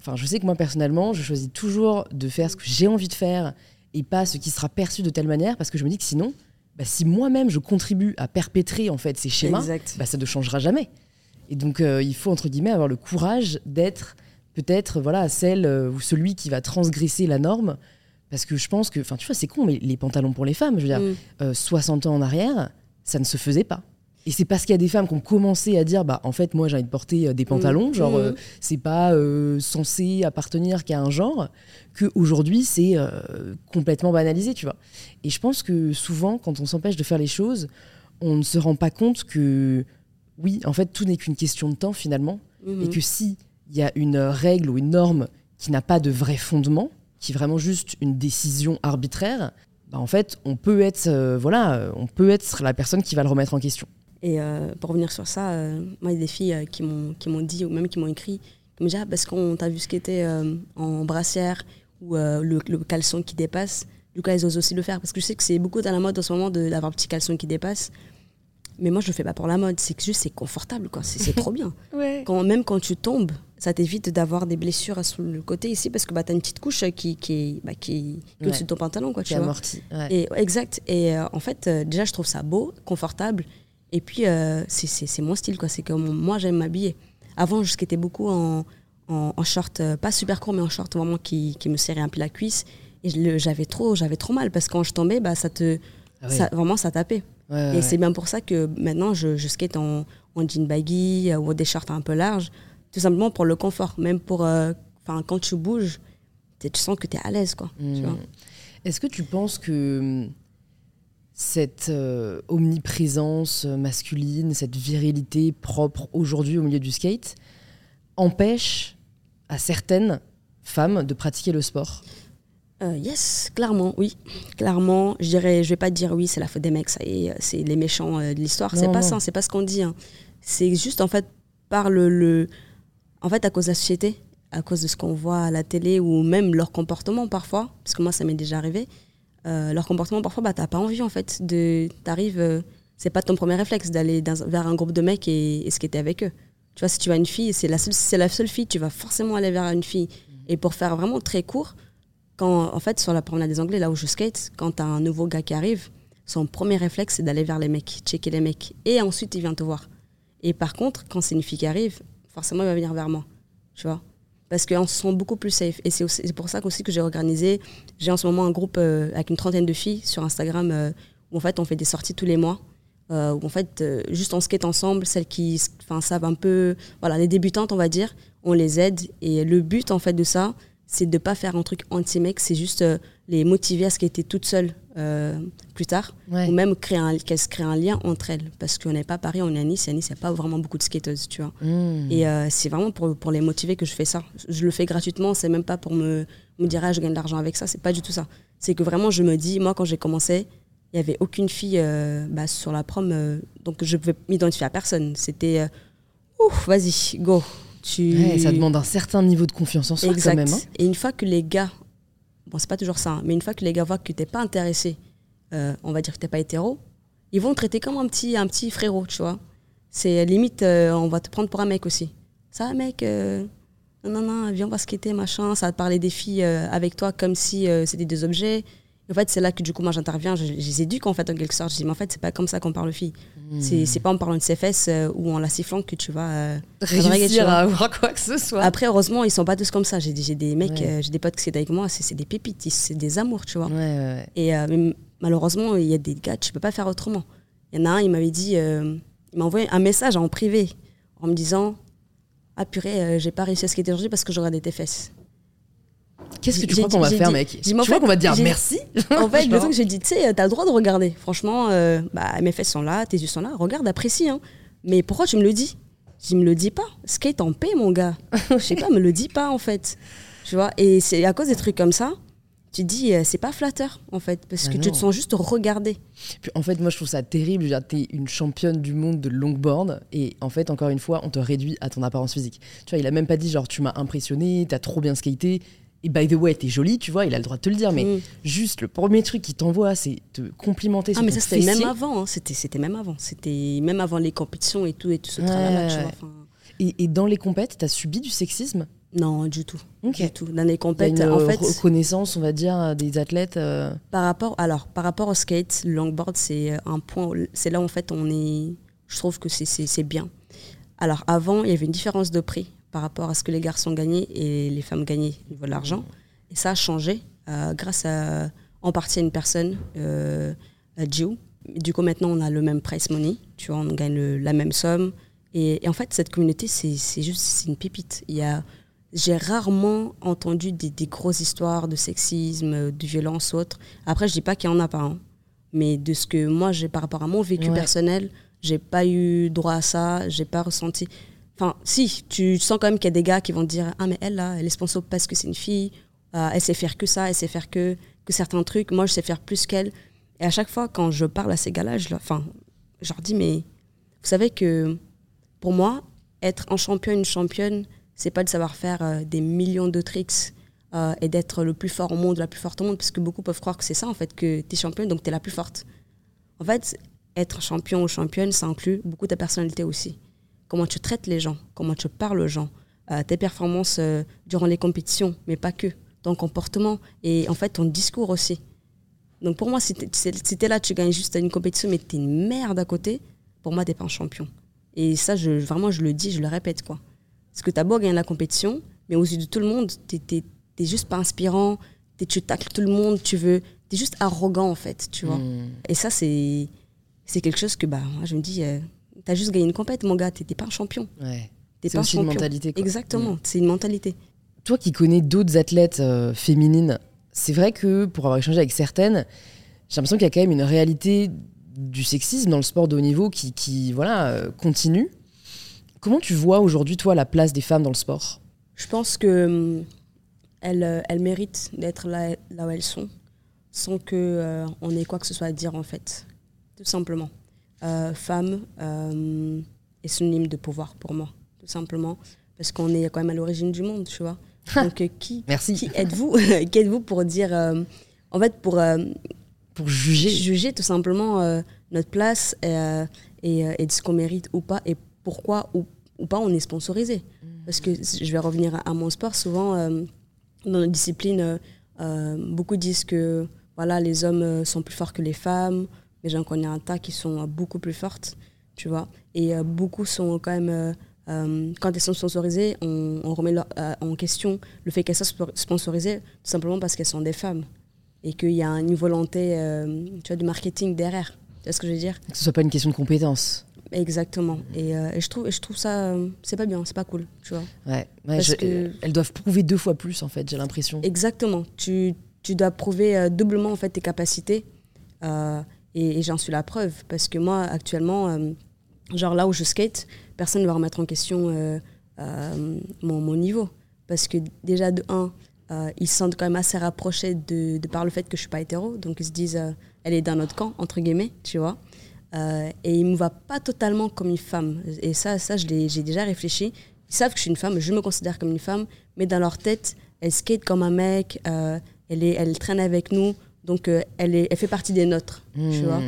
Enfin, je sais que moi, personnellement, je choisis toujours de faire ce que j'ai envie de faire et pas ce qui sera perçu de telle manière parce que je me dis que sinon, bah, si moi-même je contribue à perpétrer en fait ces schémas, bah, ça ne changera jamais. Et donc, euh, il faut entre guillemets avoir le courage d'être peut-être voilà celle euh, ou celui qui va transgresser la norme. Parce que je pense que, enfin, tu vois, c'est con, mais les pantalons pour les femmes, je veux dire, Mm. euh, 60 ans en arrière, ça ne se faisait pas. Et c'est parce qu'il y a des femmes qui ont commencé à dire, bah, en fait, moi, j'ai envie de porter des pantalons, Mm. genre, Mm. euh, c'est pas euh, censé appartenir qu'à un genre, qu'aujourd'hui, c'est complètement banalisé, tu vois. Et je pense que souvent, quand on s'empêche de faire les choses, on ne se rend pas compte que, oui, en fait, tout n'est qu'une question de temps, finalement, Mhm. et que si il y a une règle ou une norme qui n'a pas de vrai fondement, qui est vraiment juste une décision arbitraire, bah, en fait, on peut être, euh, voilà, euh, on peut être la personne qui va le remettre en question. Et euh, pour revenir sur ça, euh, moi, il y a des filles qui m'ont qui m'ont dit, ou même qui m'ont écrit, qui m'ont dit ah, parce qu'on t'a vu skater en brassière ou le, le caleçon qui dépasse. Du coup, elles osent aussi le faire. Parce que je sais que c'est beaucoup dans la mode en ce moment d'avoir un petit caleçon qui dépasse. Mais moi, je le fais pas pour la mode. C'est que juste, c'est confortable, quoi. C'est trop bien. Quand, même quand tu tombes, ça t'évite d'avoir des blessures sur le côté ici parce que bah, tu as une petite couche qui, qui, est- bah, qui, Ouais. au-dessus de ton pantalon, quoi. Qui Tu vois. amorti. ouais. Et, exact. Et euh, en fait, euh, déjà, je trouve ça beau, confortable. Et puis, euh, c'est- mon style, quoi. C'est comme moi, j'aime m'habiller. Avant, je skatais beaucoup en, en, en short, euh, pas super court, mais en short vraiment qui, qui me serrait un peu la cuisse. Et je le- j'avais trop, j'avais trop mal parce que quand je tombais, bah, ça te, Ah ouais. ça, vraiment, ça tapait. Ouais, Et c'est bien pour ça que maintenant, je, je skate en, en jean baggy euh, ou des shorts un peu larges, tout simplement pour le confort. Même pour, euh, quand tu bouges, tu sens que tu es à l'aise, quoi. Mm. vois. Est-ce que tu penses que hum, cette euh, omniprésence masculine, cette virilité propre aujourd'hui au milieu du skate empêche à certaines femmes de pratiquer le sport? Euh, yes, clairement, oui. Clairement, je dirais, je vais pas dire oui, c'est la faute des mecs, ça y est, c'est les méchants euh, de l'histoire. C'est pas non. ça, c'est pas ce qu'on dit. hein. C'est juste en fait par le, le- en fait à cause de la société, à cause de ce qu'on voit à la télé ou même leur comportement parfois, parce que moi ça m'est déjà arrivé. euh, leur comportement parfois, bah t'as pas envie en fait de, t'arrives, euh, c'est pas ton premier réflexe d'aller vers un groupe de mecs et, et skater avec eux. Tu vois, si tu as une fille, c'est la seule, c'est la seule fille, tu vas forcément aller vers une fille. Et pour faire vraiment très court, quand, en fait, sur la promenade des Anglais, là où je skate, quand un nouveau gars qui arrive, son premier réflexe, c'est d'aller vers les mecs, checker les mecs. Et ensuite, il vient te voir. Et par contre, quand c'est une fille qui arrive, forcément, il va venir vers moi. Tu vois? Parce qu'on se sent beaucoup plus safe. Et c'est pour ça aussi que j'ai organisé, j'ai en ce moment un groupe euh, avec une trentaine de filles sur Instagram euh, où en fait, on fait des sorties tous les mois. euh, où en fait, juste on skate ensemble, celles qui savent un peu, voilà, les débutantes, on va dire, on les aide. Et le but, en fait, de ça, c'est de pas faire un truc anti-mec, c'est juste euh, les motiver à ce qu'elles étaient toutes seules euh, plus tard, Ouais. ou même qu'elles se créent un lien entre elles. Parce qu'on n'est pas à Paris, on est à Nice, et à Nice, il n'y a pas vraiment beaucoup de skateuses, tu vois. Mmh. Et euh, c'est vraiment pour, pour les motiver que je fais ça. Je le fais gratuitement, c'est même pas pour me, me dire, ah, je gagne de l'argent avec ça, c'est pas du tout ça. C'est que vraiment, je me dis, moi, quand j'ai commencé, il n'y avait aucune fille bah, sur la prom, donc je ne pouvais m'identifier à personne. C'était, ouf, vas-y, go. Tu... Ouais, ça demande un certain niveau de confiance en soi Exact. quand même. hein. Et une fois que les gars, bon, c'est pas toujours ça, hein, mais une fois que les gars voient que t'es pas intéressé, euh, on va dire que t'es pas hétéro, ils vont te traiter comme un petit, un petit frérot, tu vois. C'est limite, euh, on va te prendre pour un mec aussi. Ça, mec, euh, non, non, non, viens, on va skater, machin. Ça va te parler des filles avec toi comme si c'était des objets. En fait, c'est là que du coup, moi, j'interviens. Je, je les éduque, en fait, en quelque sorte. Je dis, mais en fait, c'est pas comme ça qu'on parle aux filles. Hmm. C'est c'est pas en parlant de ses fesses euh, ou en la sifflant que tu vas euh, la draguer, tu Réussir à avoir quoi que ce soit. Après, heureusement, ils sont pas tous comme ça. J'ai des, j'ai des mecs, Ouais. euh, j'ai des potes qui sont avec moi, c'est c'est des pépites, c'est des amours, tu vois. Ouais, ouais, ouais. Et mais malheureusement, il y a des gars, tu peux pas faire autrement. Il y en a un, il m'avait dit, il m'a envoyé un message en privé en me disant Ah purée, j'ai pas réussi à skater aujourd'hui parce que je regardais tes fesses. Qu'est-ce que tu crois qu'on va faire, dit- mec Tu crois qu'on va te dire merci En fait, le truc, j'ai dit, tu sais, t'as le droit de regarder. Franchement, euh, bah, mes fesses sont là, tes yeux sont là, regarde, apprécie. Hein. Mais pourquoi tu me le dis? Je me le dis pas. Skate en paix, mon gars. Je sais pas, me le dis pas, en fait. Tu vois Et c'est à cause des trucs comme ça, tu te dis, euh, c'est pas flatteur, en fait, parce Bah que tu te sens juste regardé. Puis, en fait, moi, je trouve ça terrible. Dire, t'es une championne du monde de longboard et en fait, encore une fois, on te réduit à ton apparence physique. Tu vois, il a même pas dit genre tu m'as impressionné, t'as trop bien skaté. Et by the way, t'es jolie, tu vois, il a le droit de te le dire, mais Mm. juste le premier truc qu'il t'envoie, c'est te complimenter Ah, sur mais ton ça, c'était même avant. hein. C'était c'était même avant. C'était même avant les compétitions et tout, et tout ce Ouais, tu vois. Enfin, Et, et dans les compètes, t'as subi du sexisme? Non, du tout. Ok. Du tout. Dans les compètes, en fait. reconnaissance, on va dire, des athlètes. euh, Par rapport, alors, par rapport au skate, le longboard, c'est un point, c'est là en fait on est, je trouve que c'est- c'est c'est bien. Alors avant, il y avait une différence de prix par rapport à ce que les garçons gagnaient et les femmes gagnaient au niveau de l'argent. Et ça a changé euh, grâce à, en partie à une personne, euh, à Jiu. Du coup, maintenant, on a le même price money, tu vois, on gagne le- la même somme. Et, et en fait, cette communauté, c'est juste, une pépite. Il y a, j'ai rarement entendu des, des grosses histoires de sexisme, de violence ou autre. Après, je dis pas qu'il y en a pas, hein. mais de ce que moi j'ai par rapport à mon vécu Ouais. personnel, j'ai pas eu droit à ça, j'ai pas ressenti. Enfin, si, tu sens quand même qu'il y a des gars qui vont te dire Ah, mais elle là, elle est sponsor parce que c'est une fille, euh, elle sait faire que ça, elle sait faire que, que certains trucs, moi je sais faire plus qu'elle. Et à chaque fois, quand je parle à ces gars-là, je, leur- dis Mais vous savez que pour moi, être un champion, une championne, c'est pas de savoir faire euh, des millions de tricks euh, et d'être le plus fort au monde, la plus forte au monde, parce que beaucoup peuvent croire que c'est ça, en fait, que tu es championne, donc tu es la plus forte. En fait, être champion ou championne, ça inclut beaucoup ta personnalité aussi. Comment tu traites les gens, comment tu parles aux gens, euh, tes performances euh, durant les compétitions, mais pas que, ton comportement et en fait ton discours aussi. Donc pour moi, si t'es si t'es là, tu gagnes juste une compétition, mais tu es une merde à côté, pour moi, t'es pas un champion. Et ça, je, vraiment, je le dis, je le répète, quoi. Parce que t'as beau gagner la compétition, mais aux yeux de tout le monde, t'es t'es juste pas inspirant, t'es- tu tacles tout le monde, tu veux, t'es juste arrogant, en fait, tu vois. hmm. Et ça, c'est c'est quelque chose que, bah, moi, je me dis, euh, t'as juste gagné une compète, mon gars, t'es t'es pas un champion. Ouais. T'es C'est pas un aussi une mentalité. quoi. Exactement, c'est une mentalité. Toi qui connais d'autres athlètes euh, féminines, c'est vrai que pour avoir échangé avec certaines, j'ai l'impression qu'il y a quand même une réalité du sexisme dans le sport de haut niveau qui, qui voilà, euh, continue. Comment tu vois aujourd'hui, toi, la place des femmes dans le sport? Je pense que hum, elles, euh, elles méritent d'être là, là où elles sont, sans que euh, on ait quoi que ce soit à dire en fait, tout simplement. Euh, femme euh, est synonyme de pouvoir pour moi, tout simplement, parce qu'on est quand même à l'origine du monde, tu vois. Donc euh, qui, Merci. qui êtes-vous Qui êtes-vous pour dire, en fait, pour Pour juger. juger tout simplement euh, notre place euh, et, euh, et de ce qu'on mérite ou pas et pourquoi ou, ou pas on est sponsorisé. Parce que je vais revenir à, à mon sport, souvent dans notre discipline, beaucoup disent que voilà, les hommes sont plus forts que les femmes, mais j'en connais un tas qui sont euh, beaucoup plus fortes, tu vois. Et euh, beaucoup sont quand même, euh, quand elles sont sponsorisées, on, on remet leur- en question le fait qu'elles soient sponsorisées, tout simplement parce qu'elles sont des femmes et qu'il y a une volonté tu vois, du marketing derrière. Tu vois ce que je veux dire? Que ce soit pas une question de compétence. Exactement. Et, euh, et je, trouve, et je trouve ça, euh, c'est pas bien, c'est pas cool, tu vois. Ouais, ouais, Parce je- que- elles doivent prouver deux fois plus en fait, j'ai l'impression. Exactement. Tu, tu dois prouver euh, doublement en fait tes capacités. Et j'en suis la preuve. Parce que moi, actuellement, euh, genre là où je skate, personne ne va remettre en question euh, euh, mon, niveau. Parce que déjà, de un, ils se sentent quand même assez rapprochés de, par le fait que je suis pas hétéro. Donc ils se disent, elle est dans notre camp, entre guillemets, tu vois. Et ils me voient pas totalement comme une femme. Et ça, ça j'ai déjà réfléchi. Ils savent que je suis une femme, je me considère comme une femme, mais dans leur tête, elle skate comme un mec, elle, est, elle traîne avec nous, donc euh, elle, est, elle fait partie des nôtres, tu Hmm. vois.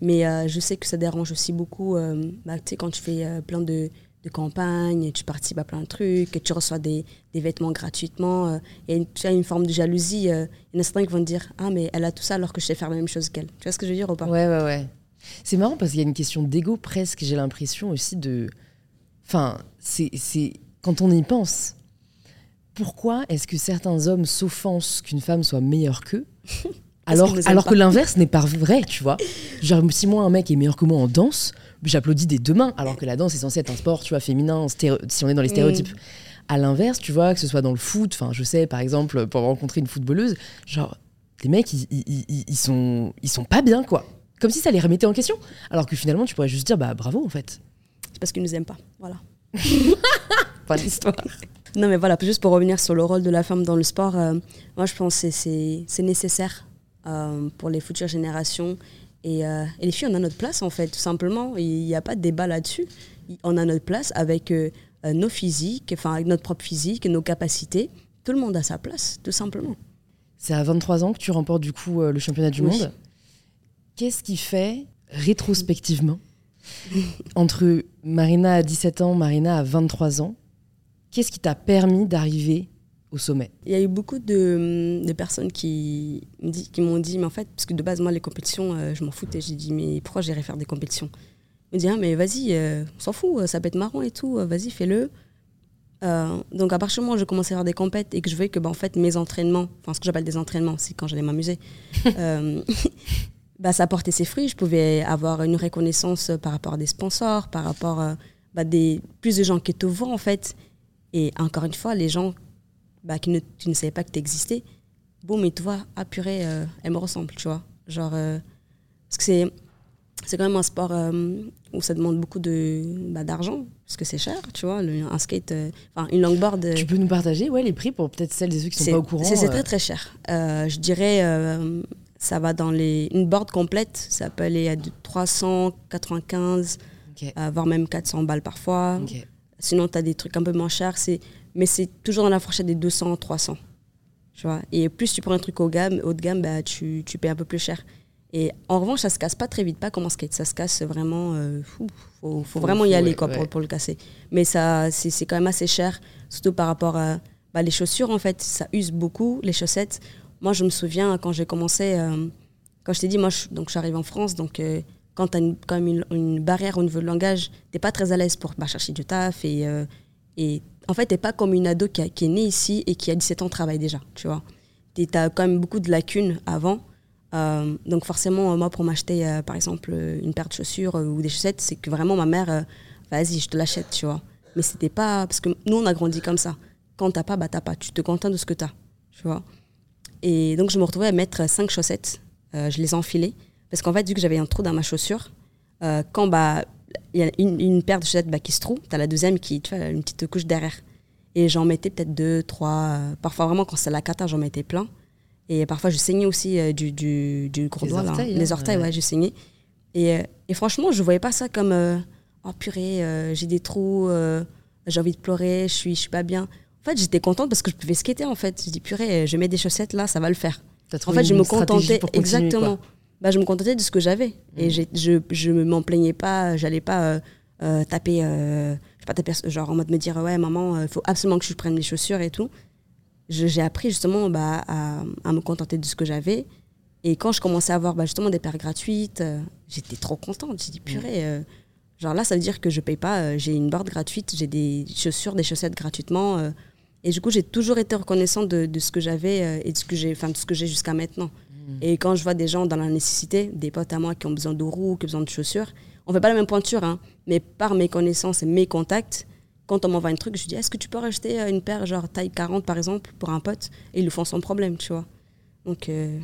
Mais euh, je sais que ça dérange aussi beaucoup, euh, bah, tu sais, quand tu fais plein de, de campagnes, tu participes à plein de trucs, et tu reçois des, des vêtements gratuitement, et tu as une forme de jalousie. il y en a certains qui vont te dire Ah, mais elle a tout ça alors que je sais faire la même chose qu'elle. Tu vois ce que je veux dire ou pas? Ouais, ouais, ouais. C'est marrant parce qu'il y a une question d'ego presque, j'ai l'impression aussi de. Enfin, c'est- Quand on y pense, pourquoi est-ce que certains hommes s'offensent qu'une femme soit meilleure qu'eux? alors, aiment alors que l'inverse n'est pas vrai, tu vois. Genre, si moi, un mec est meilleur que moi en danse, j'applaudis des deux mains, alors que la danse est censée être un sport, tu vois, féminin, si on est dans les stéréotypes. À l'inverse, tu vois, que ce soit dans le foot, enfin, je sais, par exemple, pour rencontrer une footballeuse, genre, les mecs, ils, ils- ils- ils sont, ils sont pas bien, quoi. Comme si ça les remettait en question. Alors que finalement, tu pourrais juste dire, bah bravo, en fait. C'est parce qu'ils nous aiment pas. Voilà. Pas l'histoire. Non, mais voilà, juste pour revenir sur le rôle de la femme dans le sport, euh, moi je pense que c'est- nécessaire euh, pour les futures générations. Et, euh, et les filles, on a notre place en fait, tout simplement. Il n'y a pas de débat là-dessus. On a notre place avec nos physiques, enfin avec notre propre physique, nos capacités. Tout le monde a sa place, tout simplement. C'est à 23 ans que tu remportes du coup le championnat du Oui. monde. Qu'est-ce qui fait, rétrospectivement, entre Marina à 17 ans, Marina à 23 ans, qu'est-ce qui t'a permis d'arriver au sommet? Il y a eu beaucoup de, de personnes qui m'ont dit, mais en fait, parce que de base, moi, les compétitions, euh, je m'en foutais. J'ai dit, mais pourquoi j'irais faire des compétitions? Ils me dit, ah, mais vas-y, euh, on s'en fout, ça peut être marrant et tout, euh, vas-y, fais-le. Euh, donc, à partir du moment où je commençais à faire des compètes et que je voyais que, bah, en fait, mes entraînements, enfin, ce que j'appelle des entraînements, c'est quand j'allais m'amuser, euh, bah, ça portait ses fruits. Je pouvais avoir une reconnaissance euh, par rapport à des sponsors, par rapport à bah, des, plus de gens qui te voient, en fait. Et encore une fois, les gens bah, qui ne, tu ne savais pas que tu existais, bon, mais tu vois, ah purée, euh, elle me ressemble, tu vois. Genre, euh, parce que c'est, c'est quand même un sport euh, où ça demande beaucoup de, bah, d'argent, parce que c'est cher, tu vois. Le- un skate, enfin, une longboard. Tu peux nous partager ouais, les prix pour peut-être celles et ceux qui sont pas au courant c'est- très très cher. Je dirais, ça va dans les. Une board complète, ça peut aller à de 395, ok, euh, voire même 400 balles parfois. Sinon, tu as des trucs un peu moins chers, c'est... mais c'est toujours dans la fourchette des 200, 300. Tu vois? Et plus tu prends un truc haut, gamme, haut de gamme, bah, tu, tu payes un peu plus cher. Et en revanche, ça se casse pas très vite, pas comme en skate. Ça se casse vraiment. Il faut, faut Faut- vraiment y aller quoi, ouais. pour, pour le casser. Mais ça, c'est c'est quand même assez cher, surtout par rapport à. Bah, les chaussures, en fait, ça use beaucoup, les chaussettes. Moi, je me souviens quand j'ai commencé. euh, quand je t'ai dit, moi, je, donc, je suis arrivée en France, donc euh, quand tu as quand même une, barrière au niveau de langage, tu pas très à l'aise pour bah, chercher du taf. Et, euh, en fait, tu pas comme une ado qui, est née ici et qui a 17 ans travaille déjà, tu vois. Tu as quand même beaucoup de lacunes avant. Euh, donc forcément, euh, moi, pour m'acheter, par exemple, une paire de chaussures ou des chaussettes, c'est que vraiment ma mère, vas-y, je te l'achète, tu vois. Mais c'était pas... Parce que nous, on a grandi comme ça. Quand t'as pas, bah t'as pas. Tu te contentes de ce que t'as, tu vois. Et donc, je me retrouvais à mettre cinq chaussettes. Je les enfilais. Parce qu'en fait, vu que j'avais un trou dans ma chaussure, euh, quand bah il y a une, une paire de chaussettes bah, qui se trouve, t'as la deuxième qui, tu vois, une petite couche derrière. Et j'en mettais peut-être deux, trois. euh, parfois, vraiment, quand c'est la cata, j'en mettais plein. Et parfois, je saignais aussi euh, du, du, du gros doigt. là. hein, Les orteils, ouais. ouais, je saignais. Et, et franchement, je voyais pas ça comme oh purée, j'ai des trous, j'ai envie de pleurer, je suis, je suis pas bien. En fait, j'étais contente parce que je pouvais skater en fait. Je dis purée, je mets des chaussettes là, ça va le faire. En fait, je me contentais exactement. quoi. Bah, je me contentais de ce que j'avais et Mm. je je m'en plaignais pas. J'allais pas euh, euh, taper, euh, pas taper genre en mode me dire ouais maman, il faut absolument que je prenne les chaussures et tout. J'ai appris justement bah, à, à me contenter de ce que j'avais. Et quand je commençais à avoir bah, justement des paires gratuites, euh, j'étais trop contente. J'ai dit purée. euh, genre là, ça veut dire que je paye pas. euh, j'ai une board gratuite, j'ai des chaussures, des chaussettes gratuitement. euh, et du coup, j'ai toujours été reconnaissante de, de ce que j'avais euh, et de ce que j'ai, enfin, de ce que j'ai jusqu'à maintenant. Et quand je vois des gens dans la nécessité, des potes à moi qui ont besoin de roues, qui ont besoin de chaussures, on fait pas la même pointure, hein, mais par mes connaissances et mes contacts, quand on m'envoie un truc, je dis est-ce que tu peux rajouter euh, une paire genre taille 40 par exemple pour un pote? Et ils le font sans problème, tu vois. Donc. Euh,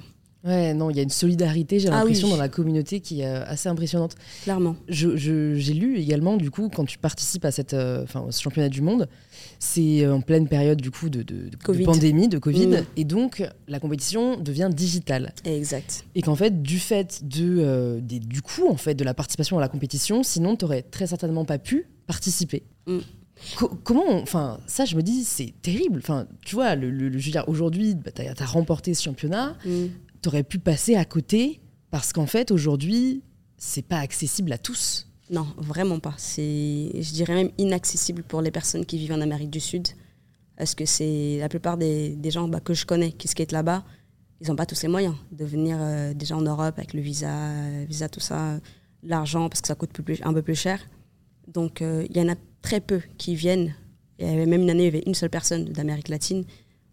ouais, non, il y a une solidarité, j'ai ah l'impression, dans la communauté qui est euh, assez impressionnante. Clairement. J'ai je, lu également, du coup, quand tu participes à cette, ce championnat du monde, c'est en pleine période, du coup, de, de, pandémie, de Covid, mm. et donc la compétition devient digitale. Exact. Et qu'en fait, du fait de, du coup, en fait, de la participation à la compétition, sinon, tu n'aurais très certainement pas pu participer. Mm comment, enfin, ça, je me dis, c'est terrible. Enfin, tu vois, le, le, aujourd'hui, bah, tu as, remporté ce championnat, mm. Tu aurais pu passer à côté parce qu'en fait, aujourd'hui, c'est pas accessible à tous. Non, vraiment pas. C'est, je dirais même inaccessible pour les personnes qui vivent en Amérique du Sud. Parce que c'est la plupart des, gens bah, que je connais qui skatent là-bas, ils n'ont pas tous les moyens de venir euh, déjà en Europe avec le visa, visa tout ça, l'argent, parce que ça coûte un peu plus cher. Donc, euh, il y en a très peu qui viennent. Et même une année, il y avait une seule personne d'Amérique latine.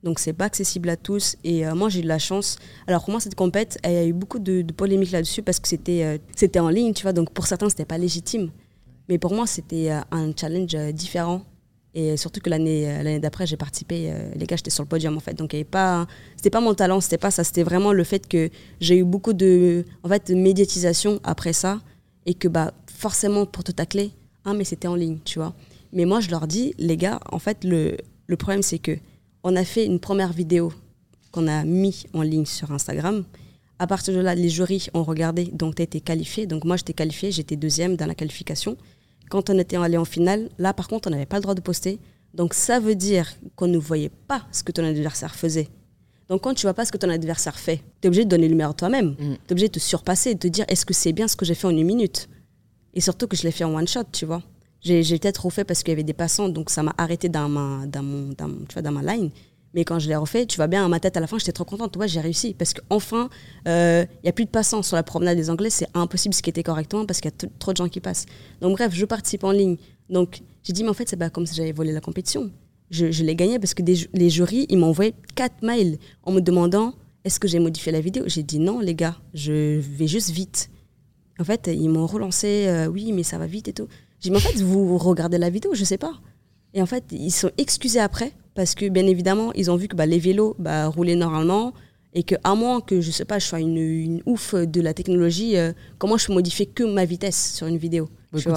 Donc, c'est pas accessible à tous. Et euh, moi, j'ai eu de la chance. Alors, pour moi, cette compète, il y a eu beaucoup de, polémiques là-dessus parce que c'était euh, c'était en ligne, tu vois. Donc, pour certains, c'était pas légitime. Mais pour moi, c'était un challenge différent. Et surtout que l'année l'année d'après, j'ai participé. les gars, j'étais sur le podium, en fait. Donc, ce n'était pas, pas mon talent, c'était pas ça. C'était vraiment le fait que j'ai eu beaucoup de, en fait, médiatisation après ça. Et que, bah, forcément, pour te tacler, ah, mais c'était en ligne, tu vois. Mais moi, je leur dis, les gars, en fait, le, le problème, c'est que on a fait une première vidéo qu'on a mis en ligne sur Instagram. À partir de là, les jurys ont regardé, donc tu été qualifié. Donc moi, j'étais qualifié, j'étais deuxième dans la qualification. Quand on était allé en finale, là, par contre, on n'avait pas le droit de poster. Donc ça veut dire qu'on ne voyait pas ce que ton adversaire faisait. Donc quand tu vois pas ce que ton adversaire fait, tu es obligé de donner le meilleur toi-même. Mm. Tu es obligé de te surpasser, de te dire est-ce que c'est bien ce que j'ai fait en une minute? Et surtout que je l'ai fait en one shot, tu vois. J'ai peut-être refait parce qu'il y avait des passants, donc ça m'a arrêté dans ma, dans, mon, dans, tu vois, dans ma line. Mais quand je l'ai refait, tu vois bien, à ma tête, à la fin, j'étais trop contente. Ouais, j'ai réussi. Parce qu'enfin, il euh, n'y a plus de passants sur la promenade des Anglais. C'est impossible ce qui était correctement parce qu'il y a trop de gens qui passent. Donc, bref, je participe en ligne. Donc, j'ai dit, mais en fait, c'est pas comme si j'avais volé la compétition. Je, l'ai gagné parce que les jurys, ils m'ont envoyé quatre mails en me demandant est-ce que j'ai modifié la vidéo? J'ai dit non, les gars, je vais juste vite. En fait, ils m'ont relancé, euh, oui, mais ça va vite et tout. J'ai dit, mais en fait, vous regardez la vidéo, je sais pas. Et en fait, ils sont excusés après, parce que bien évidemment, ils ont vu que bah, les vélos bah, roulaient normalement, et que à moins que, je sais pas, je sois une, une ouf de la technologie, euh, comment je peux modifier que ma vitesse sur une vidéo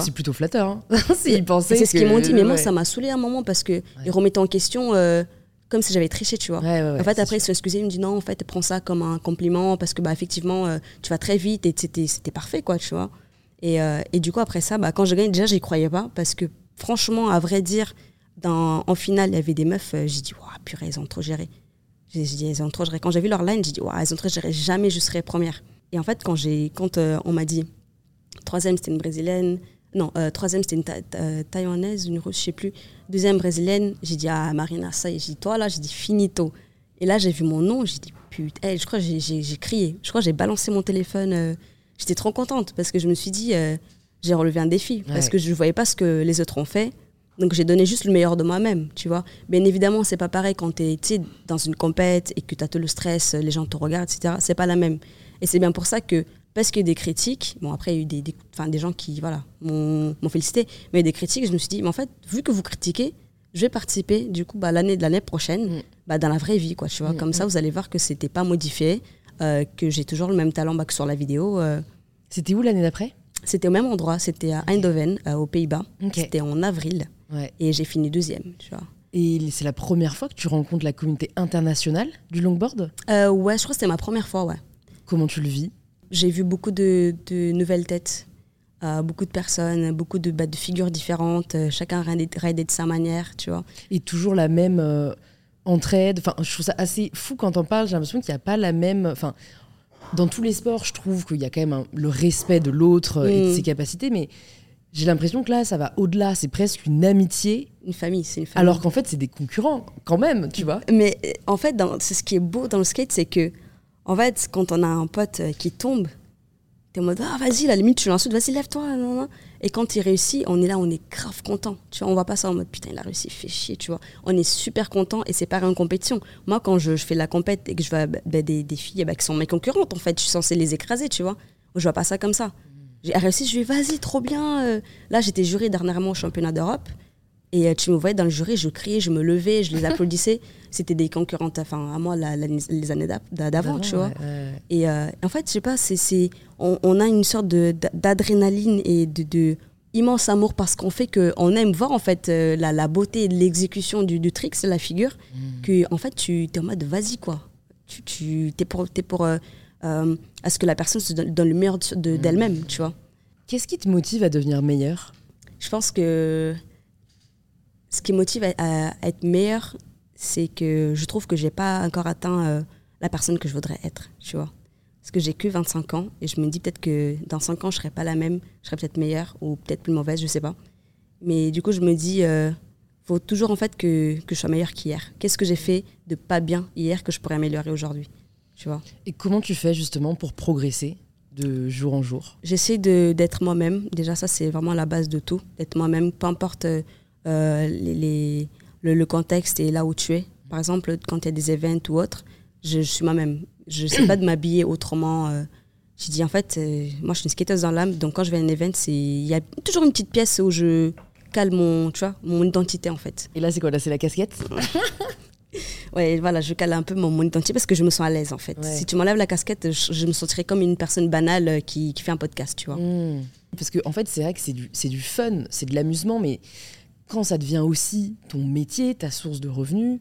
C'est plutôt flatteur. Hein C'est ce qu'ils m'ont dit, mais moi, ça m'a saoulé un moment, parce qu'ils ils remettaient en question... Euh, comme si j'avais triché, tu vois. en fait, après, ils se sont excusés, ils me disent non, en fait, prends ça comme un compliment parce que, bah, effectivement, euh, tu vas très vite et c'était parfait, quoi, tu vois. Et, euh, et, du coup, après ça, bah, quand je gagne, déjà, j'y croyais pas parce que, franchement, à vrai dire, en finale, il y avait des meufs, euh, j'ai dit, waouh, purée, elles ont trop géré. J'ai dit, elles ont trop géré. Quand j'ai vu leur line, j'ai dit, waouh, elles ont trop géré, jamais je serai première. Et en fait, quand, quand on m'a dit, troisième, c'était une brésilienne, non, euh, troisième, c'était une euh, taïwanaise, une russe, je sais plus. Deuxième, brésilienne. J'ai dit, ah, Marina, ça. J'ai dit, toi, là, j'ai dit, finito. Et là, j'ai vu mon nom, j'ai dit, putain, je crois que j'ai crié. Je crois que j'ai balancé mon téléphone. Euh, j'étais trop contente parce que je me suis dit, j'ai relevé un défi. Parce que je ne voyais pas ce que les autres ont fait. Donc, j'ai donné juste le meilleur de moi-même, tu vois. Bien évidemment, c'est pas pareil quand tu es dans une compète et que tu as tout le stress, les gens te regardent, etc. C'est pas la même. Et c'est bien pour ça que parce qu'il y a eu des critiques. Bon, après, il y a eu des, des, des gens qui voilà, m'ont félicité, mais il y a eu des critiques. Je me suis dit, mais en fait, vu que vous critiquez, je vais participer du coup bah, l'année de l'année prochaine mm. bah, dans la vraie vie. Quoi, tu vois. Mm, Comme ça, mm. vous allez voir que c'était pas modifié, euh, que j'ai toujours le même talent bah, que sur la vidéo. Euh. C'était où l'année d'après? C'était au même endroit, c'était à Eindhoven, euh, aux Pays-Bas. C'était en avril. Et j'ai fini deuxième. Tu vois. Et c'est la première fois que tu rencontres la communauté internationale du longboard? Ouais, je crois que c'était ma première fois, ouais. Comment tu le vis? J'ai vu beaucoup de, nouvelles têtes, euh, beaucoup de personnes, beaucoup de, bah, de figures différentes, euh, chacun raidait de sa manière, tu vois. Et toujours la même euh, entraide. Enfin, je trouve ça assez fou quand on parle. J'ai l'impression qu'il n'y a pas la même. Enfin, dans tous les sports, je trouve qu'il y a quand même le respect de l'autre et de mm. ses capacités, mais j'ai l'impression que là, ça va au-delà. C'est presque une amitié. Une famille, c'est une famille. Alors qu'en fait, c'est des concurrents, quand même, tu vois. Mais en fait, c'est ce qui est beau dans le skate, c'est que en fait, quand on a un pote euh, qui tombe, t'es en mode, ah, vas-y, la limite, tu l'insultes, vas-y, lève-toi. Et quand il réussit, on est là, on est grave content. Tu vois, on voit pas ça en mode putain, il a réussi, fait chier, tu vois. On est super content et c'est pas une compétition. Moi, quand je, fais la compète et que je vois bah, bah, des, filles bah, qui sont mes concurrentes, en fait, je suis censée les écraser, tu vois. Je vois pas ça comme ça. J'ai réussi, je lui vas-y, trop bien. Euh. Là, j'étais jurée dernièrement au championnat d'Europe. Et euh, tu me voyais dans le jury, je criais, je me levais, je les applaudissais. C'était des concurrentes enfin, à moi les années d'avant, tu vois. Et euh, en fait, je sais pas, c'est, on, on, a une sorte d'adrénaline et de, de, immense amour parce qu'on fait qu'on aime voir en fait la, la, beauté de l'exécution du, du trick, la figure, mmh. que en fait tu es en mode vas-y quoi. Tu, tu es pour, es pour euh, à ce que la personne se donne, le meilleur mmh. d'elle-même, tu vois. Qu'est-ce qui te motive à devenir meilleur Je pense que ce qui motive à, être meilleur, c'est que je trouve que j'ai pas encore atteint euh, la personne que je voudrais être, tu vois. Parce que j'ai que 25 ans et je me dis peut-être que dans 5 ans, je serai pas la même, je serai peut-être meilleure ou peut-être plus mauvaise, je sais pas. Mais du coup, je me dis, euh, faut toujours en fait que, que je sois meilleure qu'hier. Qu'est-ce que j'ai fait de pas bien hier que je pourrais améliorer aujourd'hui et comment tu fais justement pour progresser de jour en jour? J'essaie d'être moi-même. Déjà, ça, c'est vraiment la base de tout. D'être moi-même, peu importe euh, les, le, contexte et là où tu es. Par exemple, quand il y a des événements ou autres, je, suis moi-même. Je ne sais pas de m'habiller autrement. Euh. je dis, en fait, euh, moi, je suis une skateuse dans l'âme. Donc, quand je vais à un événement, il y a toujours une petite pièce où je cale mon, tu vois, mon identité, en fait. Et là, c'est quoi Là, c'est la casquette? Ouais, voilà, je cale un peu mon, identité parce que je me sens à l'aise en fait. Si tu m'enlèves la casquette, je, me sentirais comme une personne banale euh, qui, qui fait un podcast, tu vois. Hmm. Parce que en fait, c'est vrai que c'est du, du fun, c'est de l'amusement, mais quand ça devient aussi ton métier, ta source de revenus,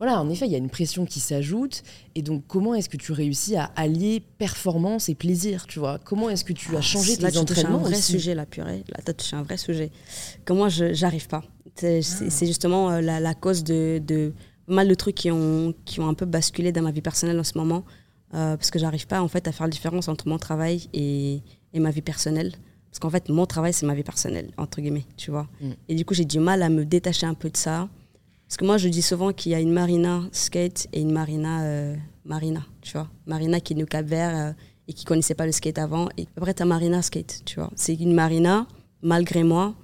voilà, en effet, il y a une pression qui s'ajoute. Et donc, comment est-ce que tu réussis à allier performance et plaisir, tu vois? Comment est-ce que tu as changé là, tes entraînements C'est un vrai sujet, la purée. Là, tu touché un vrai sujet. Comment je j'arrive pas C'est ah. justement euh, la, la, cause de, de mal de trucs qui ont, qui ont un peu basculé dans ma vie personnelle en ce moment. Euh, parce que j'arrive pas en fait à faire la différence entre mon travail et, et ma vie personnelle. Parce qu'en fait, mon travail, c'est ma vie personnelle, entre guillemets, tu vois. Mm. Et du coup, j'ai du mal à me détacher un peu de ça. Parce que moi, je dis souvent qu'il y a une Marina skate et une Marina euh, Marina, tu vois. Marina qui est au Cap Vert euh, et qui connaissait pas le skate avant. Et après, tu as Marina skate, tu vois. C'est une Marina, malgré moi,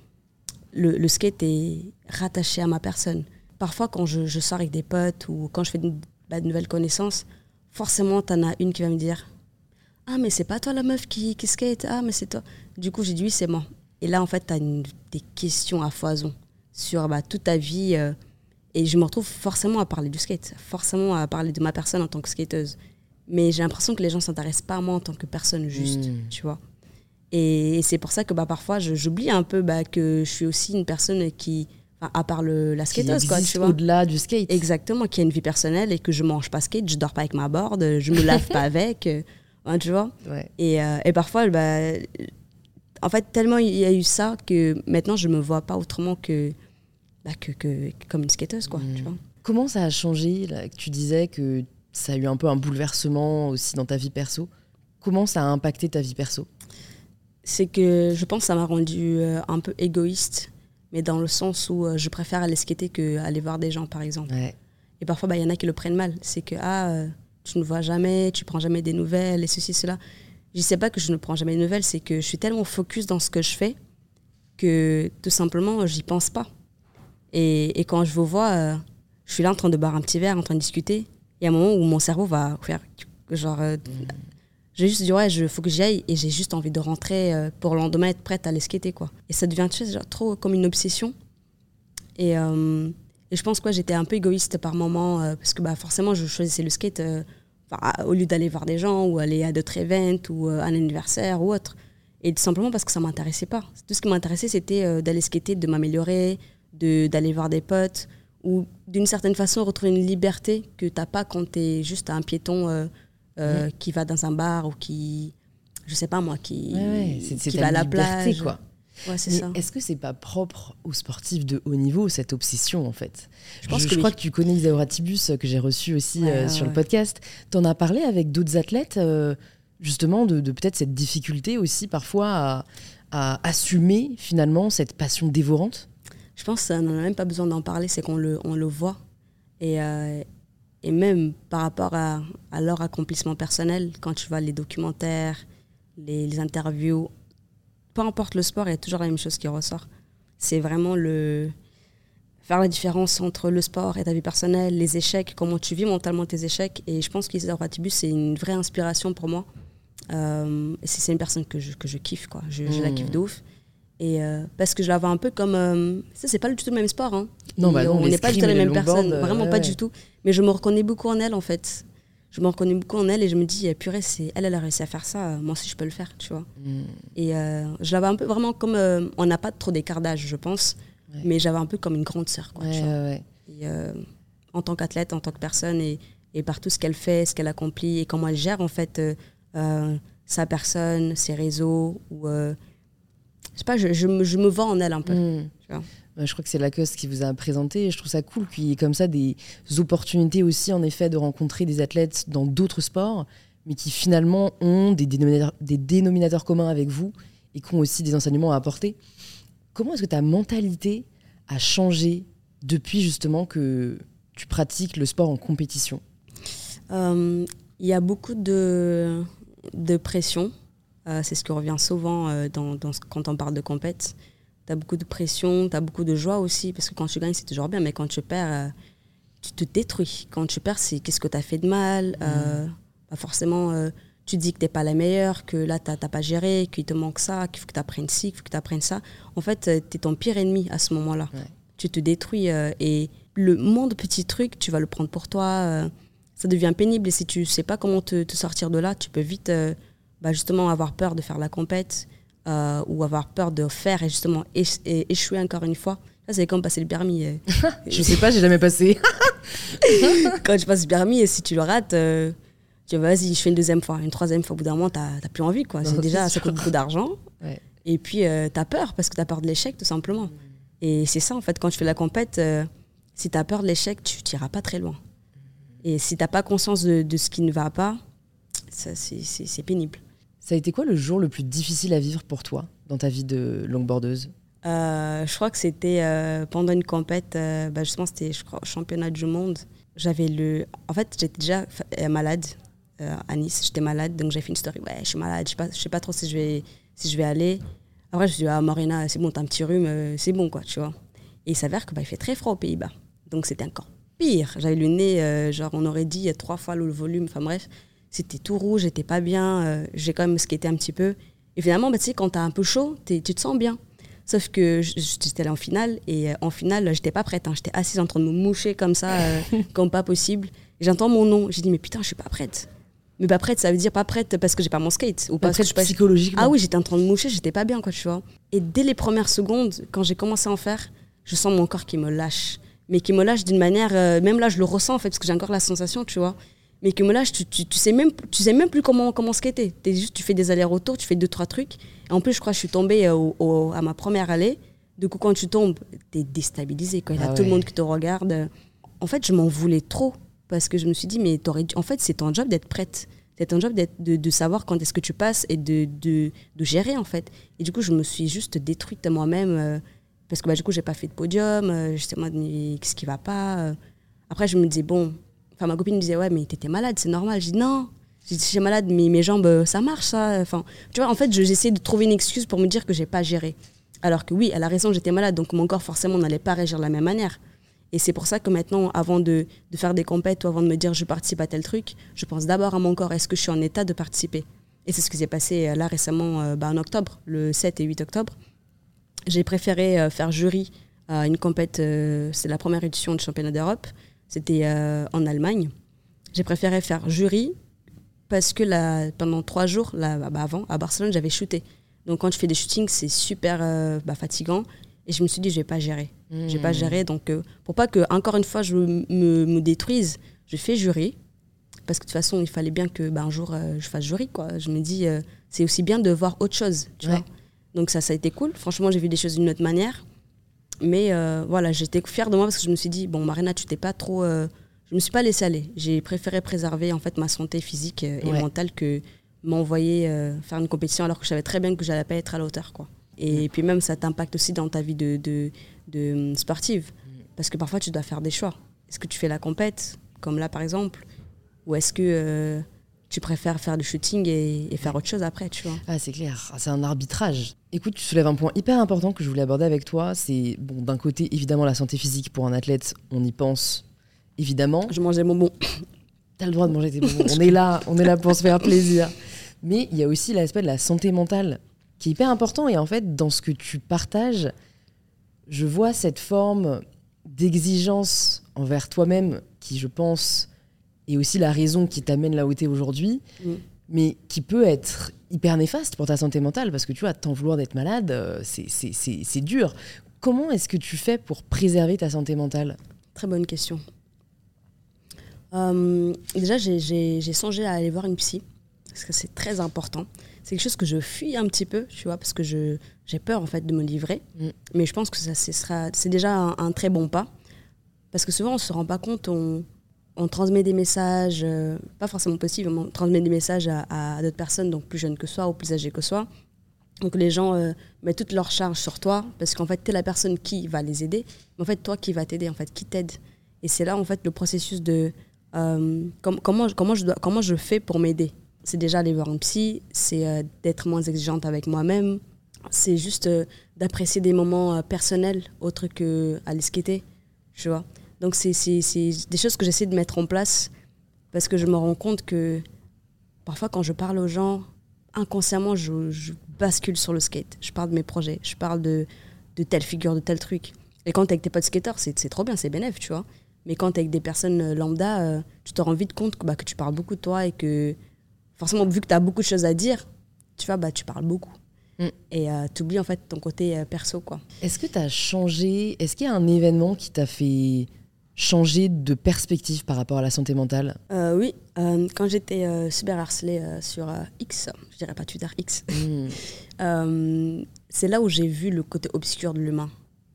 le, le skate est rattaché à ma personne parfois, quand je, sors avec des potes ou quand je fais bah, de, nouvelles connaissances, forcément, tu en as une qui va me dire Ah, mais c'est pas toi la meuf qui, qui skate Ah, mais c'est toi. Du coup, j'ai dit Oui, c'est moi. Et là, en fait, tu as des questions à foison sur bah, toute ta vie. Euh, et je me retrouve forcément à parler du skate, forcément à parler de ma personne en tant que skateuse. Mais j'ai l'impression que les gens s'intéressent pas à moi en tant que personne juste, hmm. tu vois. Et, c'est pour ça que bah, parfois, j'oublie un peu bah, que je suis aussi une personne qui à part le, la skateuse, quoi, tu vois. Au-delà du skate. Exactement, qui a une vie personnelle et que je mange pas skate, je dors pas avec ma board, je me lave pas avec, euh, hein, tu vois. Et, euh, et, parfois, bah, en fait, tellement il y a eu ça que maintenant, je me vois pas autrement que, bah, que, que, comme une skateuse, quoi, tu hmm. vois. Comment ça a changé là, Tu disais que ça a eu un peu un bouleversement aussi dans ta vie perso? Comment ça a impacté ta vie perso? C'est que je pense que ça m'a rendu euh, un peu égoïste mais dans le sens où euh, je préfère aller skater qu'aller voir des gens, par exemple. Et parfois, bah, il y en a qui le prennent mal. C'est que, ah, euh, tu ne vois jamais, tu prends jamais des nouvelles, et ceci, cela. Je ne sais pas que je ne prends jamais de nouvelles, c'est que je suis tellement focus dans ce que je fais que tout simplement, j'y pense pas. Et, quand je vous vois, euh, je suis là en train de boire un petit verre, en train de discuter. Il y a un moment où mon cerveau va faire genre. Mmh. J'ai juste dit, ouais, il faut que j'y aille et j'ai juste envie de rentrer euh, pour le lendemain être prête à skater, quoi. Et ça devient genre, trop comme une obsession. Et, euh, et je pense que j'étais un peu égoïste par moment euh, parce que bah, forcément, je choisissais le skate au lieu d'aller voir des gens ou aller à d'autres events ou à un anniversaire ou autre. Et tout simplement parce que ça m'intéressait pas. Tout ce qui m'intéressait, c'était d'aller skater, de m'améliorer, d'aller voir des potes ou d'une certaine façon retrouver une liberté que tu n'as pas quand tu es juste un piéton euh, qui va dans un bar ou qui, je sais pas moi, qui, qui va à la plage. quoi. Ouais, c'est ça. Est-ce que c'est pas propre aux sportifs de haut niveau cette obsession en fait? Je, pense que je crois que tu connais Isaura Tibus que j'ai reçu aussi euh, sur le podcast. Tu en as parlé avec d'autres athlètes euh, justement de, peut-être cette difficulté aussi parfois à, à, assumer finalement cette passion dévorante? Je pense qu'on n'a même pas besoin d'en parler, c'est qu'on le, on le voit. Et, et même par rapport à, leur accomplissement personnel, quand tu vois les documentaires, les, interviews, peu importe le sport, il y a toujours la même chose qui ressort. C'est vraiment le faire la différence entre le sport et ta vie personnelle, les échecs, comment tu vis mentalement tes échecs. Et je pense qu'Isidore Ratibus, c'est une vraie inspiration pour moi. Euh, c'est une personne que je, que je kiffe, quoi. Je, je la kiffe de ouf. Et euh, parce que je la vois un peu comme. Euh, ça, c'est pas du tout le même sport. Hein. Non, bah on n'est pas du tout les mêmes personnes. Vraiment ouais, pas ouais. du tout. Mais je me reconnais beaucoup en elle, en fait. Je me reconnais beaucoup en elle et je me dis, eh, purée, c'est elle, elle a réussi à faire ça. euh, Moi aussi, je peux le faire, tu vois. Mm. Et euh, je la vois un peu vraiment comme. euh, on n'a pas trop d'écart d'âge, je pense. Ouais. Mais j'avais un peu comme une grande sœur, quoi. tu Ouais, vois. ouais, ouais. Et, euh, en tant qu'athlète, en tant que personne, et, et par tout ce qu'elle fait, ce qu'elle accomplit, et comment elle gère en fait sa personne, ses réseaux, ou je sais pas, je, je me, je me vends en elle un peu. Mm. tu vois. Ouais, je crois que c'est Lacoste qui vous a présenté. Je trouve ça cool qu'il y ait comme ça des opportunités aussi, en effet, de rencontrer des athlètes dans d'autres sports, mais qui finalement ont des dénominateurs, communs avec vous et qui ont aussi des enseignements à apporter. Comment est-ce que ta mentalité a changé depuis justement que tu pratiques le sport en compétition? Euh, Il y a beaucoup de, pression. Euh, c'est ce qui revient souvent euh, quand on parle de compète. Tu as beaucoup de pression, tu as beaucoup de joie aussi, parce que quand tu gagnes, c'est toujours bien, mais quand tu perds, euh, tu te détruis. Quand tu perds, c'est qu'est-ce que tu as fait de mal. Euh, bah forcément, euh, tu dis que tu pas la meilleure, que là, tu n'as pas géré, qu'il te manque ça, qu'il faut que tu apprennes ci, qu'il faut que tu apprennes ça. En fait, tu es ton pire ennemi à ce moment-là. Ouais. Tu te détruis et le monde petit truc, tu vas le prendre pour toi. ça devient pénible et si tu sais pas comment te, te sortir de là, tu peux vite bah, justement avoir peur de faire la compète euh, ou avoir peur de faire et justement échouer encore une fois. Ça, c'est comme passer le permis. euh. Je sais pas, j'ai jamais passé. Quand tu passes le permis et si tu le rates, euh, tu vas vas-y, je fais une deuxième fois, une troisième fois. Au bout d'un moment, tu n'as plus envie. Quoi. Non, déjà, ça coûte beaucoup d'argent. Ouais. Et puis, tu as peur parce que tu as peur de l'échec, tout simplement. Et c'est ça, en fait, quand tu fais la compète, euh, si tu as peur de l'échec, tu n'iras pas très loin. Et si tu n'as pas conscience de, de ce qui ne va pas, c'est pénible. Ça a été quoi le jour le plus difficile à vivre pour toi dans ta vie de longboardeuse Euh, je crois que c'était euh, pendant une compète, euh, bah, justement, c'était, championnat du monde. J'avais le. En fait, j'étais déjà euh, malade euh, à Nice. J'étais malade, donc j'ai fait une story. Ouais, je suis malade, je sais pas, sais pas trop si je vais, si je vais aller. Après, je me suis dit, ah, Marina, c'est bon, t'as un petit rhume, c'est bon, quoi, tu vois. Et il s'avère que bah, il fait très froid aux Pays-Bas. Donc c'était encore pire. J'avais le nez, genre, on aurait dit trois fois le volume. Enfin bref, c'était tout rouge, j'étais pas bien. euh, j'ai quand même skaté un petit peu. Et finalement, bah, tu sais, quand t'as un peu chaud, tu te sens bien. Sauf que j'étais allée en finale et euh, en finale, j'étais pas prête. hein. J'étais assise en train de me moucher comme ça, euh, comme pas possible. J'entends mon nom. J'ai dit, mais putain, je suis pas prête. Mais pas prête, ça veut dire pas prête parce que j'ai pas mon skate. Ou Pas suis pas... psychologiquement. Ah oui, j'étais en train de moucher, j'étais pas bien, quoi, tu vois. Et dès les premières secondes, quand j'ai commencé à en faire, je sens mon corps qui me lâche. Mais qui me lâche d'une manière, euh, même là, je le ressens, en fait, parce que j'ai encore la sensation, tu vois. Mais lâche, tu, tu, tu sais, même, tu sais même plus comment, comment skater. T'es juste, tu fais des allers-retours, tu fais deux, trois trucs. Et en plus, je crois que je suis tombée euh, au- au- à ma première allée. Du coup, quand tu tombes, t'es déstabilisé. Quand il y a Ah tout le monde qui te regarde. En fait, je m'en voulais trop. Parce que je me suis dit, mais t'aurais dû- en fait, c'est ton job d'être prête. C'est ton job d'être- de, de savoir quand est-ce que tu passes et de, de, de gérer, en fait. Et du coup, je me suis juste détruite moi-même. euh, parce que bah, du coup, j'ai pas fait de podium. euh, en mode, mais qu'est-ce qui va pas euh. Après, je me disais, bon. Enfin, ma copine me disait, ouais, mais t'étais malade, c'est normal. J'ai dit, non. Je suis malade, mais mes jambes, euh, ça marche, ça. Enfin, tu vois, en fait, je- j'essayais de trouver une excuse pour me dire que j'ai pas géré. Alors que oui, elle a raison, j'étais malade, donc mon corps, forcément, n'allait pas réagir de la même manière. Et c'est pour ça que maintenant, avant de, faire des compètes ou avant de me dire je participe à tel truc, je pense d'abord à mon corps. Est-ce que je suis en état de participer? Et c'est ce qui s'est passé euh, là récemment, euh, bah, en octobre, le 7 et 8 octobre. J'ai préféré faire jury à une compète, c'est la première édition du championnat d'Europe, c'était euh, en Allemagne. J'ai préféré faire jury parce que là, pendant trois jours, là, bah, avant, à Barcelone, j'avais shooté. Donc quand je fais des shootings, c'est super euh, bah, fatigant. Et je me suis dit, je vais pas gérer. Je vais pas gérer. Donc euh, pour pas que, encore une fois, je me, me détruise, je fais jury. Parce que de toute façon, il fallait bien que bah, un jour, euh, je fasse jury. Quoi. Je me dis, c'est aussi bien de voir autre chose. Tu Ouais. vois Donc ça, ça a été cool. Franchement, j'ai vu des choses d'une autre manière. Mais euh, voilà, j'étais fière de moi parce que je me suis dit, bon, Marina, tu t'es pas trop. euh, je me suis pas laissée aller. J'ai préféré préserver en fait ma santé physique et Ouais. mentale que m'envoyer euh, faire une compétition alors que je savais très bien que j'allais pas être à la hauteur. Quoi. Et puis même, ça t'impacte aussi dans ta vie de, de, de, hum, sportive. Parce que parfois, tu dois faire des choix. Est-ce que tu fais la compète, comme là par exemple, ou est-ce que euh, tu préfères faire du shooting et, faire autre chose après, tu vois. Ah, c'est clair, ah, c'est un arbitrage. Écoute, tu soulèves un point hyper important que je voulais aborder avec toi. C'est, bon, d'un côté, évidemment, la santé physique pour un athlète, on y pense évidemment. Je mange des bonbons. T'as le droit de manger tes bonbons. on est là, on est là pour se faire plaisir. Mais il y a aussi l'aspect de la santé mentale qui est hyper important. Et en fait, dans ce que tu partages, je vois cette forme d'exigence envers toi-même qui, je pense, est aussi la raison qui t'amène là où tu es aujourd'hui, mm. mais qui peut être hyper néfaste pour ta santé mentale, parce que tu vois, t'en vouloir d'être malade, euh, c'est dur. Comment est-ce que tu fais pour préserver ta santé mentale? Très bonne question. Euh, déjà, j'ai songé à aller voir une psy, parce que c'est très important. C'est quelque chose que je fuis un petit peu, tu vois, parce que j'ai peur en fait de me livrer. Mm. Mais je pense que ça c'est déjà un, un, très bon pas, parce que souvent on se rend pas compte, on, on transmet des messages, euh, pas forcément possible, on transmet des messages à, d'autres personnes, donc plus jeunes que soi ou plus âgées que soi. Donc les gens euh, mettent toute leur charge sur toi, parce qu'en fait, tu es la personne qui va les aider, mais en fait, toi qui va t'aider, en fait, qui t'aide. Et c'est là, en fait, le processus de euh, comment, comment, je dois, comment je fais pour m'aider. C'est déjà aller voir un psy, c'est d'être moins exigeante avec moi-même, c'est juste d'apprécier des moments personnels autres que à skater, tu vois. Donc c'est des choses que j'essaie de mettre en place parce que je me rends compte que parfois quand je parle aux gens, inconsciemment, je, bascule sur le skate. Je parle de mes projets, je parle de, de telle figure, de tel truc. Et quand tu es avec tes potes skateurs, c'est trop bien, c'est bénéf, tu vois. Mais quand tu es avec des personnes euh, lambda, euh, tu te rends vite compte que, bah, que tu parles beaucoup de toi et que forcément, vu que tu as beaucoup de choses à dire, tu vois, bah, tu parles beaucoup. Mm. Et euh, tu oublies en fait ton côté perso. quoi. Est-ce que tu as changé? Est-ce qu'il y a un événement qui t'a fait changer de perspective par rapport à la santé mentale? Euh, Oui, euh, quand j'étais euh, super harcelée sur X, je dirais pas Twitter, X, hmm. c'est là où j'ai vu le côté obscur de l'humain.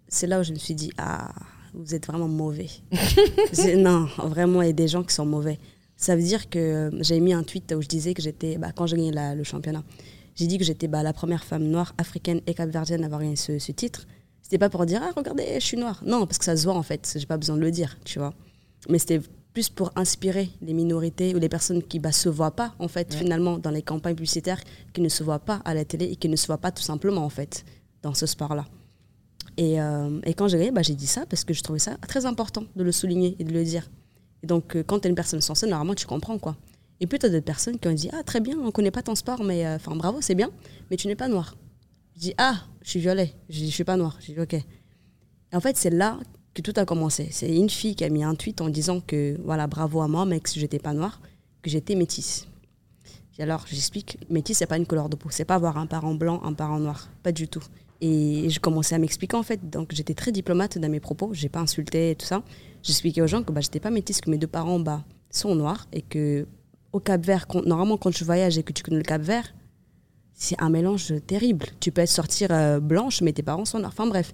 C'est là où je me suis dit, ah, vous êtes vraiment mauvais. non, vraiment, il y a des gens qui sont mauvais. Ça veut dire que j'ai mis un tweet où je disais que j'étais, bah, quand j'ai gagné le championnat, j'ai dit que j'étais bah, la première femme noire, africaine et capverdienne à avoir gagné ce, ce titre. C'était pas pour dire, ah, regardez, je suis noire. Non, parce que ça se voit en fait. J'ai pas besoin de le dire, tu vois. Mais c'était plus pour inspirer les minorités ou les personnes qui ne bah, se voient pas, en fait, finalement, dans les campagnes publicitaires, qui ne se voient pas à la télé et qui ne se voient pas tout simplement, en fait, dans ce sport-là. Et, euh, et, quand j'ai gagné, bah, j'ai dit ça parce que je trouvais ça très important de le souligner et de le dire. Et donc, euh, quand tu es une personne sensée, normalement, tu comprends, quoi. Et puis, tu as d'autres personnes qui ont dit, ah, très bien, on connaît pas ton sport, mais euh, enfin, bravo, c'est bien, mais tu n'es pas noire. Je dis, ah, je suis violet. Je dis, je suis pas noire. Je dis, ok. Et en fait, c'est là que tout a commencé. C'est une fille qui a mis un tweet en disant que, voilà, bravo à moi, mais que j'étais pas noire, que j'étais métisse. alors, j'explique, métisse, c'est pas une couleur de peau. C'est pas avoir un parent blanc, un parent noir. Pas du tout. Et je commençais à m'expliquer, en fait. Donc, j'étais très diplomate dans mes propos. J'ai pas insulté et tout ça. J'expliquais aux gens que bah, j'étais pas métisse, que mes deux parents bah, sont noirs et que au Cap Vert, normalement, quand tu voyages et que tu connais le Cap Vert, c'est un mélange terrible. Tu peux être sortir euh, blanche, mais tes parents sont noirs. Enfin bref,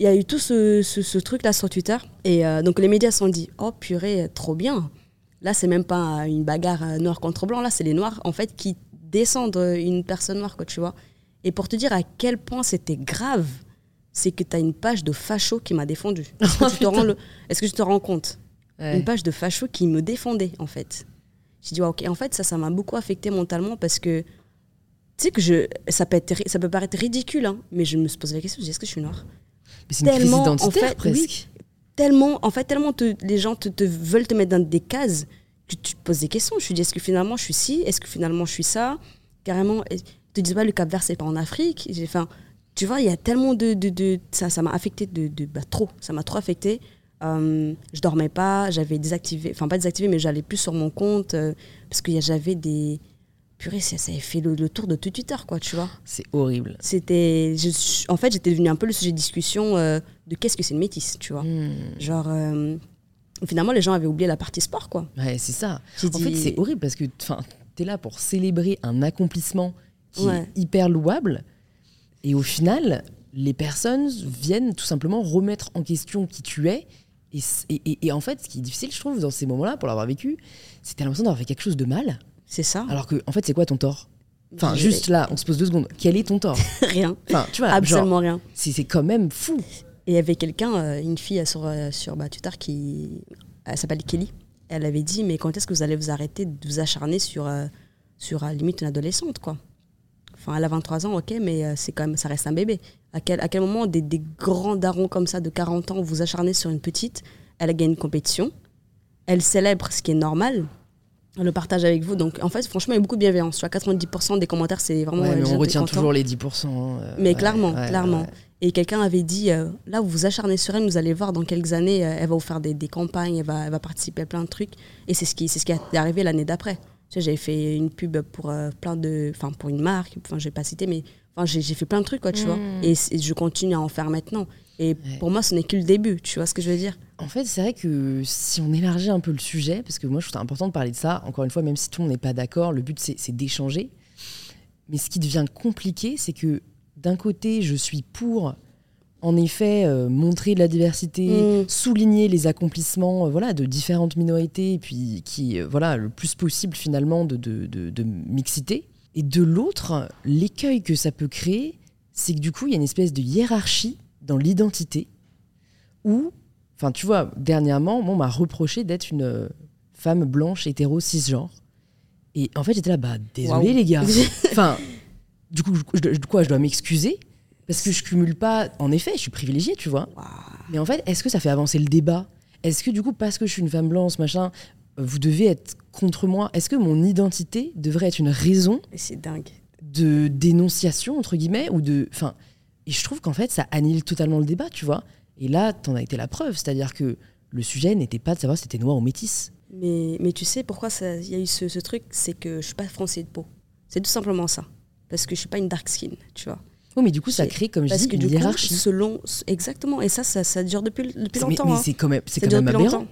il y a eu tout ce, truc-là sur Twitter. Et euh, donc les médias se sont dit, oh purée, trop bien. Là, c'est même pas une bagarre euh, noir contre blanc. Là, c'est les noirs, en fait, qui descendent une personne noire, quoi, tu vois. Et pour te dire à quel point c'était grave, c'est que tu as une page de facho qui m'a défendu. Est-ce que, tu te rends Est que tu te rends compte? Une page de facho qui me défendait, en fait. J'ai dit, ok, en fait, ça, ça m'a beaucoup affecté mentalement parce que tu sais que je, ça, peut être, ça peut paraître ridicule, hein, mais je me pose la question, je dis, est-ce que je suis noire? C'est une tellement, crise identitaire, en fait, presque. tellement, en fait, tellement les gens te, veulent te mettre dans des cases que tu te poses des questions. Je me dis, est-ce que finalement je suis ci? Est-ce que finalement je suis ça? Carrément, te dis pas, le Cap Vert, c'est pas en Afrique. Enfin, tu vois, il y a tellement de... de, de ça ça m'a affecté de, de bah, trop. Ça m'a trop affecté. Euh, je dormais pas, j'avais désactivé, enfin pas désactivé, mais j'allais plus sur mon compte euh, parce que j'avait des purée, ça, ça avait fait le, tour de tout Twitter, quoi, tu vois. C'est horrible. C'était, en fait, j'étais devenue un peu le sujet de discussion euh, de qu'est-ce que c'est une métisse, tu vois. Hmm. Genre, euh, finalement, les gens avaient oublié la partie sport, quoi. Ouais, c'est ça. En fait, c'est horrible parce que tu es là pour célébrer un accomplissement qui est hyper louable. Et au final, les personnes viennent tout simplement remettre en question qui tu es. Et, et, et en fait, ce qui est difficile, je trouve, dans ces moments-là, pour l'avoir vécu, c'est que l'impression d'avoir fait quelque chose de mal. C'est ça. Alors que, en fait, c'est quoi ton tort? Enfin, juste là, on se pose deux secondes. Quel est ton tort? Rien. Enfin, tu vois, absolument rien. C'est quand même fou. Et il y avait quelqu'un, euh, une fille sur, euh, sur bah, Twitter qui. Elle s'appelle Kelly. Elle avait dit, mais quand est-ce que vous allez vous arrêter de vous acharner sur, euh, sur à la limite une adolescente, quoi? Enfin, elle a 23 ans, ok, mais euh, c'est quand même, ça reste un bébé. À quel, à quel moment des, des grands darons comme ça de 40 ans vous acharnez sur une petite? Elle a gagné une compétition, elle célèbre ce qui est normal, le partage avec vous. Donc, en fait, franchement, il y a beaucoup de bienveillance. Tu vois, 90% des commentaires, c'est vraiment. Ouais, euh, mais on retient contents. toujours les 10%. hein, euh, Mais ouais, clairement, ouais, clairement. ouais. Et quelqu'un avait dit, euh, là, vous vous acharnez sur elle, vous allez voir dans quelques années, euh, elle va vous faire des, des campagnes, elle va, elle va participer à plein de trucs. Et c'est ce qui, c'est ce qui est arrivé l'année d'après. Tu sais, j'avais fait une pub pour euh, plein de, enfin pour une marque, enfin je vais pas citer, mais enfin j'ai fait plein de trucs quoi, tu vois. Et, c'est- je continue à en faire maintenant. Et Ouais. pour moi, ce n'est que le début. Tu vois ce que je veux dire? En fait, c'est vrai que si on élargit un peu le sujet, parce que moi je trouve ça important de parler de ça, encore une fois, même si tout le monde n'est pas d'accord, le but c'est d'échanger. Mais ce qui devient compliqué, c'est que d'un côté, je suis pour, en effet, euh, montrer de la diversité, Mm. souligner les accomplissements euh, voilà, de différentes minorités, et puis qui, euh, voilà, le plus possible finalement de, de, de- de mixité. Et de l'autre, l'écueil que ça peut créer, c'est que du coup, il y a une espèce de hiérarchie dans l'identité où, enfin, tu vois, dernièrement, moi, on m'a reproché d'être une euh, femme blanche, hétéro, cisgenre. Et en fait, j'étais là, bah, désolé, les gars. Enfin, du coup, je, quoi, je dois m'excuser parce que je cumule pas. En effet, je suis privilégiée, tu vois. Mais en fait, est-ce que ça fait avancer le débat? Est-ce que du coup, parce que je suis une femme blanche, machin, euh, vous devez être contre moi? Est-ce que mon identité devrait être une raison c'est dingue. de dénonciation entre guillemets ou de enfin et je trouve qu'en fait ça annule totalement le débat tu vois et là t'en as été la preuve c'est-à-dire que le sujet n'était pas de savoir si c'était noir ou métis Mais, mais tu sais pourquoi il y a eu ce, ce truc C'est que je suis pas français de peau. C'est tout simplement ça. Parce que je suis pas une dark skin, tu vois. oui mais du coup ça crée comme je dis que une du coup, hiérarchie selon. Exactement. Et ça, ça, ça dure depuis, depuis mais, longtemps. mais hein. c'est quand même c'est quand même aberrant longtemps.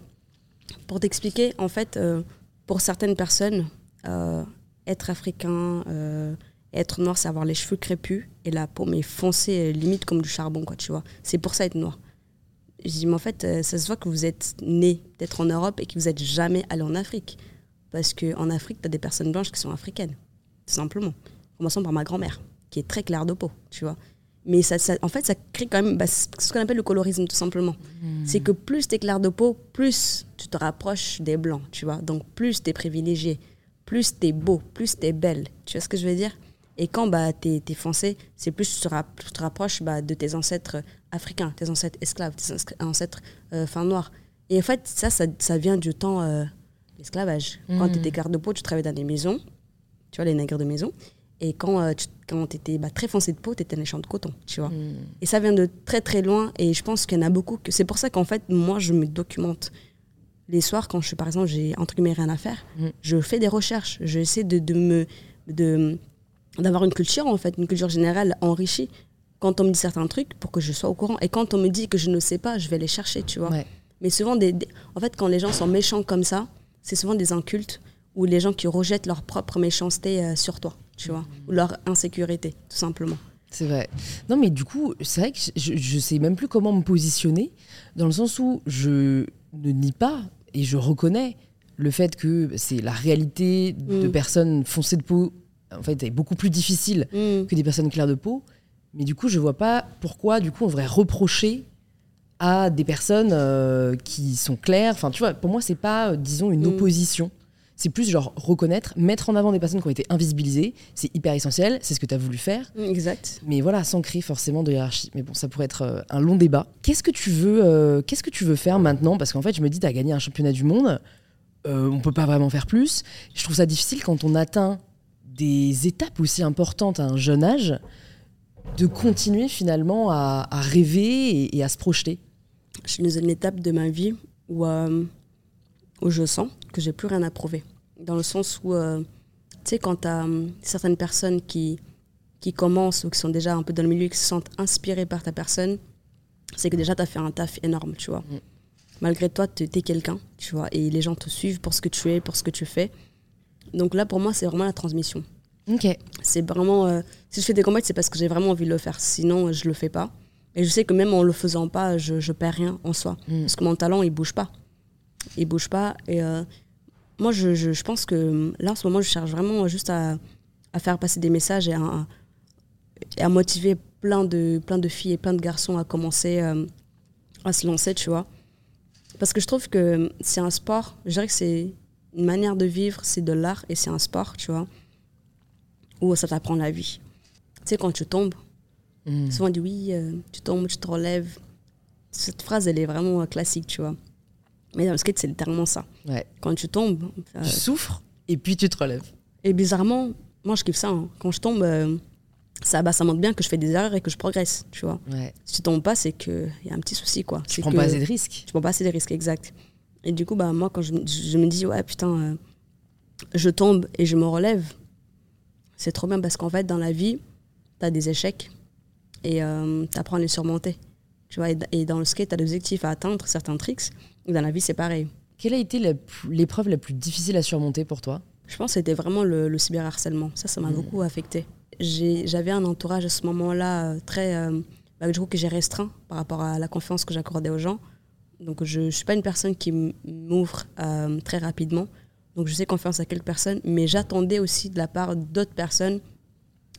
Pour t'expliquer, en fait, euh, pour certaines personnes, euh, être africain, euh, être noir, c'est avoir les cheveux crépus et la peau mais foncée, euh, limite comme du charbon, quoi, tu vois. C'est pour ça être noir. Je dis, mais en fait, euh, ça se voit que vous êtes né peut-être en Europe et que vous n'êtes jamais allé en Afrique. Parce qu'en Afrique, tu as des personnes blanches qui sont africaines, tout simplement. Commençons par ma grand-mère, qui est très claire de peau, tu vois. Mais ça, ça- en fait, ça crée quand même bah, ce qu'on appelle le colorisme, tout simplement. C'est que plus tu es clair de peau, plus tu te rapproches des blancs, tu vois. Donc plus tu es privilégié, plus tu es beau, plus tu es belle. Tu vois ce que je veux dire? Et quand bah, tu es, foncé, c'est plus tu te, rapproches bah, de tes ancêtres africains, tes ancêtres esclaves, tes ancêtres euh, fins noirs. Et en fait, ça, ça, ça vient du temps euh, l'esclavage. Quand tu étais clair de peau, tu travaillais dans des maisons, tu vois, les nègres de maison. Et quand, euh, tu, quand étais bah, très foncé de peau, tu étais un champs de coton, tu vois. Et ça vient de très très loin. Et je pense qu'il y en a beaucoup. Que... C'est pour ça qu'en fait, moi, je me documente. Les soirs, quand je suis, par exemple, j'ai entre guillemets rien à faire, Mm. je fais des recherches. J'essaie de, de me. De, d'avoir une culture, en fait, une culture générale enrichie. Quand on me dit certains trucs, pour que je sois au courant. Et quand on me dit que je ne sais pas, je vais les chercher, tu vois. Ouais. Mais souvent, des, des- en fait, quand les gens sont méchants comme ça, c'est souvent des incultes ou les gens qui rejettent leur propre méchanceté euh, sur toi, tu vois, ou leur insécurité, tout simplement. C'est vrai. Non, mais du coup, c'est vrai que je, je sais même plus comment me positionner, dans le sens où je ne nie pas et je reconnais le fait que c'est la réalité de Mm. personnes foncées de peau, en fait, est beaucoup plus difficile Mm. que des personnes claires de peau. Mais du coup, je vois pas pourquoi, du coup, on devrait reprocher à des personnes euh, qui sont claires. Enfin, tu vois, pour moi, c'est pas, euh, disons, une Mm. opposition. C'est plus genre reconnaître, mettre en avant des personnes qui ont été invisibilisées. C'est hyper essentiel. C'est ce que tu as voulu faire. Mm, Exact. Mais voilà, sans créer forcément de hiérarchie. Mais bon, ça pourrait être euh, un long débat. Qu'est-ce que tu veux, euh, qu'est-ce que tu veux faire maintenant? Parce qu'en fait, je me dis, tu as gagné un championnat du monde. On peut pas vraiment faire plus. Je trouve ça difficile quand on atteint des étapes aussi importantes à un jeune âge de continuer finalement à, à rêver et, et à se projeter. Je suis dans une étape de ma vie où, euh, où je sens que j'ai plus rien à prouver. Dans le sens où, euh, tu sais, quand tu as certaines personnes qui, qui commencent ou qui sont déjà un peu dans le milieu, qui se sentent inspirées par ta personne, c'est que déjà tu as fait un taf énorme, tu vois. Mm. Malgré toi, tu es quelqu'un, tu vois, et les gens te suivent pour ce que tu es, pour ce que tu fais. Donc là, pour moi, c'est vraiment la transmission. Ok. C'est vraiment. euh, si je fais des combats, c'est parce que j'ai vraiment envie de le faire. Sinon, euh, je le fais pas. Et je sais que même en le faisant pas, je, je perds rien en soi. Mm. Parce que mon talent, il bouge pas. Il bouge pas. Et euh, moi, je, je, je pense que là, en ce moment, je cherche vraiment juste à, à faire passer des messages et à, et à motiver plein de, plein de filles et plein de garçons à commencer euh, à se lancer, tu vois. Parce Parce que je trouve que c'est un sport, je dirais que c'est une manière de vivre, c'est de l'art et c'est un sport, tu vois, où ça t'apprend la vie. Tu sais, quand tu tombes, Mm. souvent on dit oui, euh, tu tombes, tu te relèves. Cette phrase, elle est vraiment euh, classique, tu vois. Mais dans le skate, c'est littéralement ça. Ouais. Quand tu tombes, euh, Tu souffres et puis tu te relèves. et bizarrement, moi je kiffe ça. hein. Quand je tombe, euh, ça, bah, ça montre bien que je fais des erreurs et que je progresse, tu vois. Ouais. Si tu tombes pas, c'est qu'il y a un petit souci, quoi. Tu prends que pas assez de risques. Je prends pas assez de risques, exact. Et du coup, bah, moi, quand je, me- je me dis, ouais, putain, euh, je tombe et je me relève, c'est trop bien parce qu'en fait, dans la vie, tu as des échecs et tu apprends à les surmonter. Tu vois, et, et dans le skate, tu as des objectifs à atteindre, certains tricks. Dans la vie, c'est pareil. Quelle a été l'épreuve la plus difficile à surmonter pour toi? Je pense que c'était vraiment le, le cyberharcèlement. Ça, ça m'a Mhm. beaucoup affecté. J'avais un entourage à ce moment-là euh, très. euh, bah, du coup, que j'ai restreint par rapport à la confiance que j'accordais aux gens. Donc, je ne suis pas une personne qui m'ouvre euh, très rapidement. Donc, je sais confiance à quelques personnes, mais j'attendais aussi de la part d'autres personnes,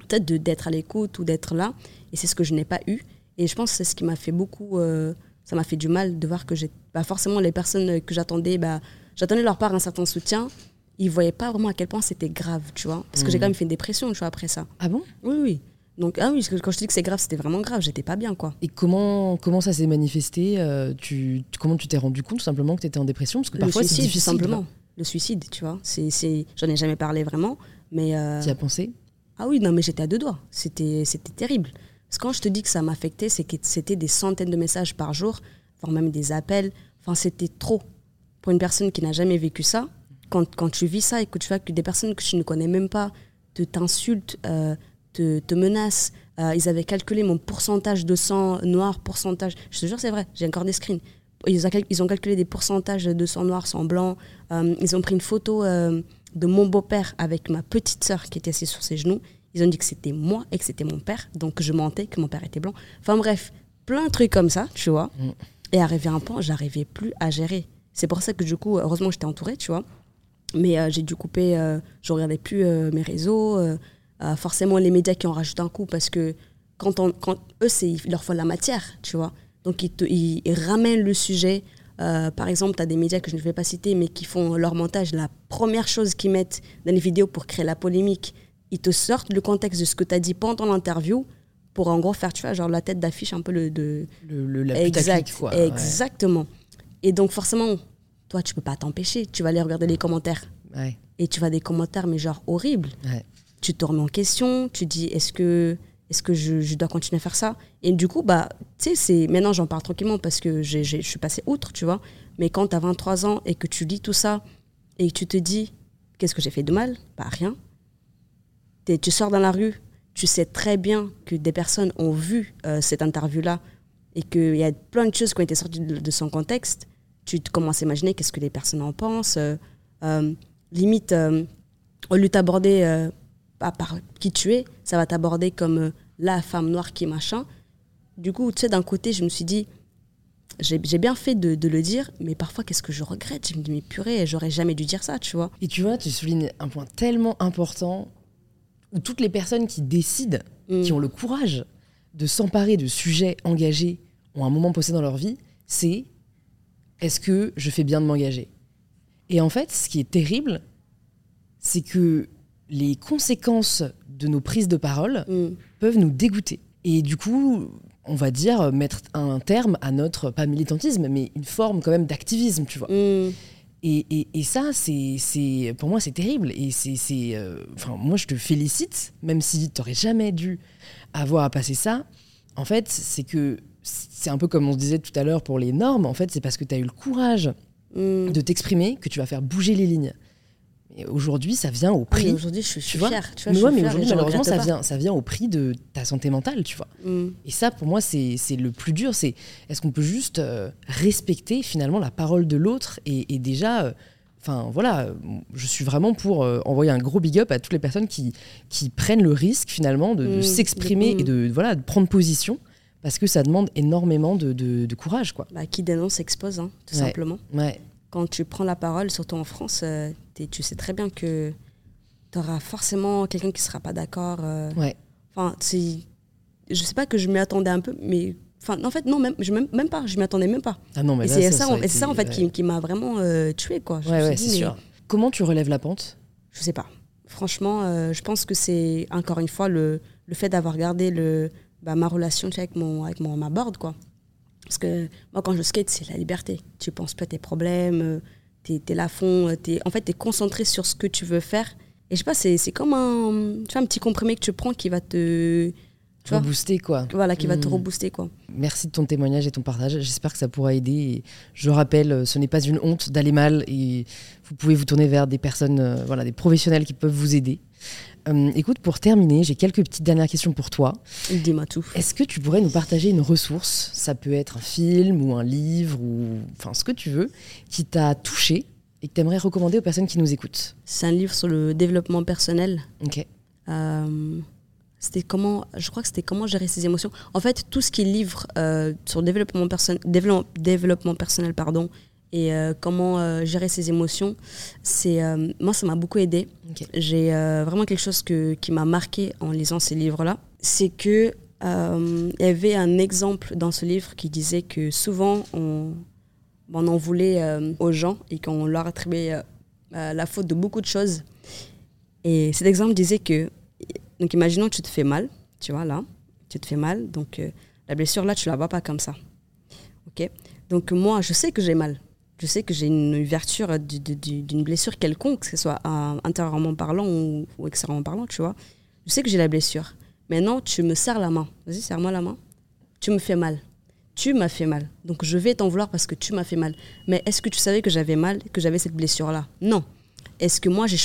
peut-être de- d'être à l'écoute ou d'être là. Et c'est ce que je n'ai pas eu. Et je pense que c'est ce qui m'a fait beaucoup. euh, ça m'a fait du mal de voir que j'ai. Bah, forcément, les personnes que j'attendais, bah, j'attendais leur part un certain soutien. Ils voyaient pas vraiment à quel point c'était grave, tu vois. Parce que j'ai Mhm. quand même fait une dépression, tu vois, après ça. Ah bon? Oui, oui. Donc, ah oui, quand je te dis que c'est grave, c'était vraiment grave. J'étais pas bien, quoi. Et comment, comment ça s'est manifesté euh, tu, Comment tu t'es rendu compte tout simplement que tu étais en dépression? Parce que parfois c'est suicide, tout difficile. simplement. Le suicide, tu vois. C'est, c'est... J'en ai jamais parlé vraiment, mais. euh, Tu y as pensé? Ah oui, non, mais j'étais à deux doigts. C'était, c'était terrible. Parce que quand je te dis que ça m'affectait, c'est que c'était des centaines de messages par jour, voire même des appels. Enfin, c'était trop. Pour une personne qui n'a jamais vécu ça, quand, quand tu vis ça et que tu vois que des personnes que tu ne connais même pas te t'insultent, euh, te, te menacent, euh, ils avaient calculé mon pourcentage de sang noir, pourcentage. Je te jure, c'est vrai, j'ai encore des screens. Ils ont, cal- ils ont calculé des pourcentages de sang noir, sang blanc. Euh, ils ont pris une photo euh, de mon beau-père avec ma petite sœur qui était assise sur ses genoux. Ils ont dit que c'était moi et que c'était mon père. Donc je mentais que mon père était blanc. Enfin bref, plein de trucs comme ça, tu vois. Mm. Et arrivé à un point, j'arrivais plus à gérer. C'est pour ça que du coup, heureusement, j'étais entourée, tu vois. Mais j'ai dû couper, je regardais plus mes réseaux, euh, forcément les médias qui en rajoutent un coup parce que quand, on, quand eux, c'est, il leur faut la matière, tu vois. Donc ils, te- ils- ils ramènent le sujet. Euh, par exemple, tu as des médias que je ne vais pas citer, mais qui font leur montage. La première chose qu'ils mettent dans les vidéos pour créer la polémique, ils te sortent le contexte de ce que tu as dit pendant l'interview pour en gros faire, tu vois, genre la tête d'affiche un peu le, de, le, le- la exact, quoi. ouais. exactement. Et donc forcément, toi, tu peux pas t'empêcher. Tu vas aller regarder les commentaires Ouais, et tu vas des commentaires mais genre horribles. ouais. Tu te remets en question. Tu dis est-ce que est-ce que je, dois continuer à faire ça? Et du coup, bah, tu sais, maintenant j'en parle tranquillement parce que je suis passée outre, tu vois. Mais quand tu as 23 ans et que tu lis tout ça et que tu te dis qu'est-ce que j'ai fait de mal? Bah rien. Tu sors dans la rue, tu sais très bien que des personnes ont vu euh, cette interview-là et qu'il y a plein de choses qui ont été sorties de, son contexte. Tu te commences à imaginer qu'est-ce que les personnes en pensent. euh, euh, limite, euh, au lieu de t'aborder euh, pas par qui tu es, ça va t'aborder comme euh, la femme noire qui est machin. Du coup, tu sais, d'un côté, je me suis dit, j'ai j'ai bien fait de, de le dire, mais parfois, qu'est-ce que je regrette? Je me dis, mais purée, j'aurais jamais dû dire ça, tu vois. Et tu vois, tu soulignes un point tellement important où toutes les personnes qui décident, Mm. qui ont le courage de s'emparer de sujets engagés ont un moment posé dans leur vie, c'est est-ce que je fais bien de m'engager? Et en fait, ce qui est terrible, c'est que les conséquences de nos prises de parole Mm. peuvent nous dégoûter. Et du coup, on va dire mettre un terme à notre, pas militantisme, mais une forme quand même d'activisme, tu vois. Mm. Et, et- et ça, c'est, pour moi, c'est terrible. Et c'est, euh, enfin, moi, je te félicite, même si tu n'aurais jamais dû avoir à passer ça. En fait, c'est que c'est un peu comme on se disait tout à l'heure pour les normes. En fait, c'est parce que tu as eu le courage Mm. de t'exprimer que tu vas faire bouger les lignes. Et aujourd'hui, ça vient au Oui, prix. aujourd'hui, je, je suis fière. Tu vois, mais ouais, aujourd'hui, malheureusement, ça pas. vient, ça vient au prix de ta santé mentale, tu vois. Mm. Et ça, pour moi, c'est le plus dur. C'est est-ce qu'on peut juste euh, respecter finalement la parole de l'autre et, et déjà, euh, enfin voilà, euh, je suis vraiment pour euh, envoyer un gros big up à toutes les personnes qui, qui prennent le risque finalement de, de Mm, s'exprimer de- et de voilà de prendre position parce que ça demande énormément de, de- de courage, quoi. Bah, qui dénonce expose, hein, tout Ouais. simplement. Ouais. Quand tu prends la parole, surtout en France, euh, tu sais très bien que tu auras forcément quelqu'un qui sera pas d'accord. euh, Ouais. Enfin, je sais pas que je m'y attendais un peu, mais Enfin, en fait, non, même, je, même, même pas. Je m'y attendais même pas. Ah non, mais Et c'est ça, ça, ça a en- ça, fait, qui, qui m'a vraiment euh, tué, quoi. Je Ouais, ouais, c'est sûr. Comment tu relèves la pente? Je sais pas. Franchement, euh, je pense que c'est, encore une fois, le, le fait d'avoir gardé le, bah, ma relation tu sais, avec, mon, avec mon, ma board, quoi. Parce que moi, quand je skate, c'est la liberté. Tu penses pas à tes problèmes, euh, t'es es là à fond. euh, en fait, tu es concentré sur ce que tu veux faire. Et je sais pas, c'est comme un, tu vois, un petit comprimé que tu prends qui va te, tu vois, Rebooster, quoi. voilà, qui va te Mm. rebooster, quoi. Merci de ton témoignage et ton partage. J'espère que ça pourra aider. Et je rappelle, euh, ce n'est pas une honte d'aller mal et vous pouvez vous tourner vers des personnes, euh, voilà, des professionnels qui peuvent vous aider. Euh, écoute, pour terminer, j'ai quelques petites dernières questions pour toi. Dis-moi tout. Est-ce que tu pourrais nous partager une ressource? Ça peut être un film ou un livre ou enfin ce que tu veux qui t'a touché et que tu aimerais recommander aux personnes qui nous écoutent? C'est un livre sur le développement personnel. Ok. Euh, c'était comment, je crois que c'était comment gérer ses émotions. En fait, tout ce qui est livre euh, sur le développement, perso- développement, développement personnel pardon, et euh, comment euh, gérer ses émotions, c'est euh, moi ça m'a beaucoup aidé. J'ai vraiment quelque chose que, qui m'a marqué en lisant ces livres-là, c'est que il y avait un exemple dans ce livre qui disait que souvent on, on en voulait aux gens et qu'on leur attribuait la faute de beaucoup de choses. Et cet exemple disait que, donc imaginons que tu te fais mal, tu vois là, tu te fais mal, donc la blessure là, tu la vois pas comme ça. Ok Donc moi, je sais que j'ai mal. Je sais que j'ai une ouverture du- du- du- d'une blessure quelconque, que ce soit euh, intérieurement parlant ou, ou extérieurement parlant, tu vois. Je sais que j'ai la blessure. Maintenant, tu me serres la main. Vas-y, serre-moi la main. Tu me fais mal. Tu m'as fait mal. Donc je vais t'en vouloir parce que tu m'as fait mal. Mais est-ce que tu savais que j'avais mal, que j'avais cette blessure-là? Non. Est-ce que moi, j'ai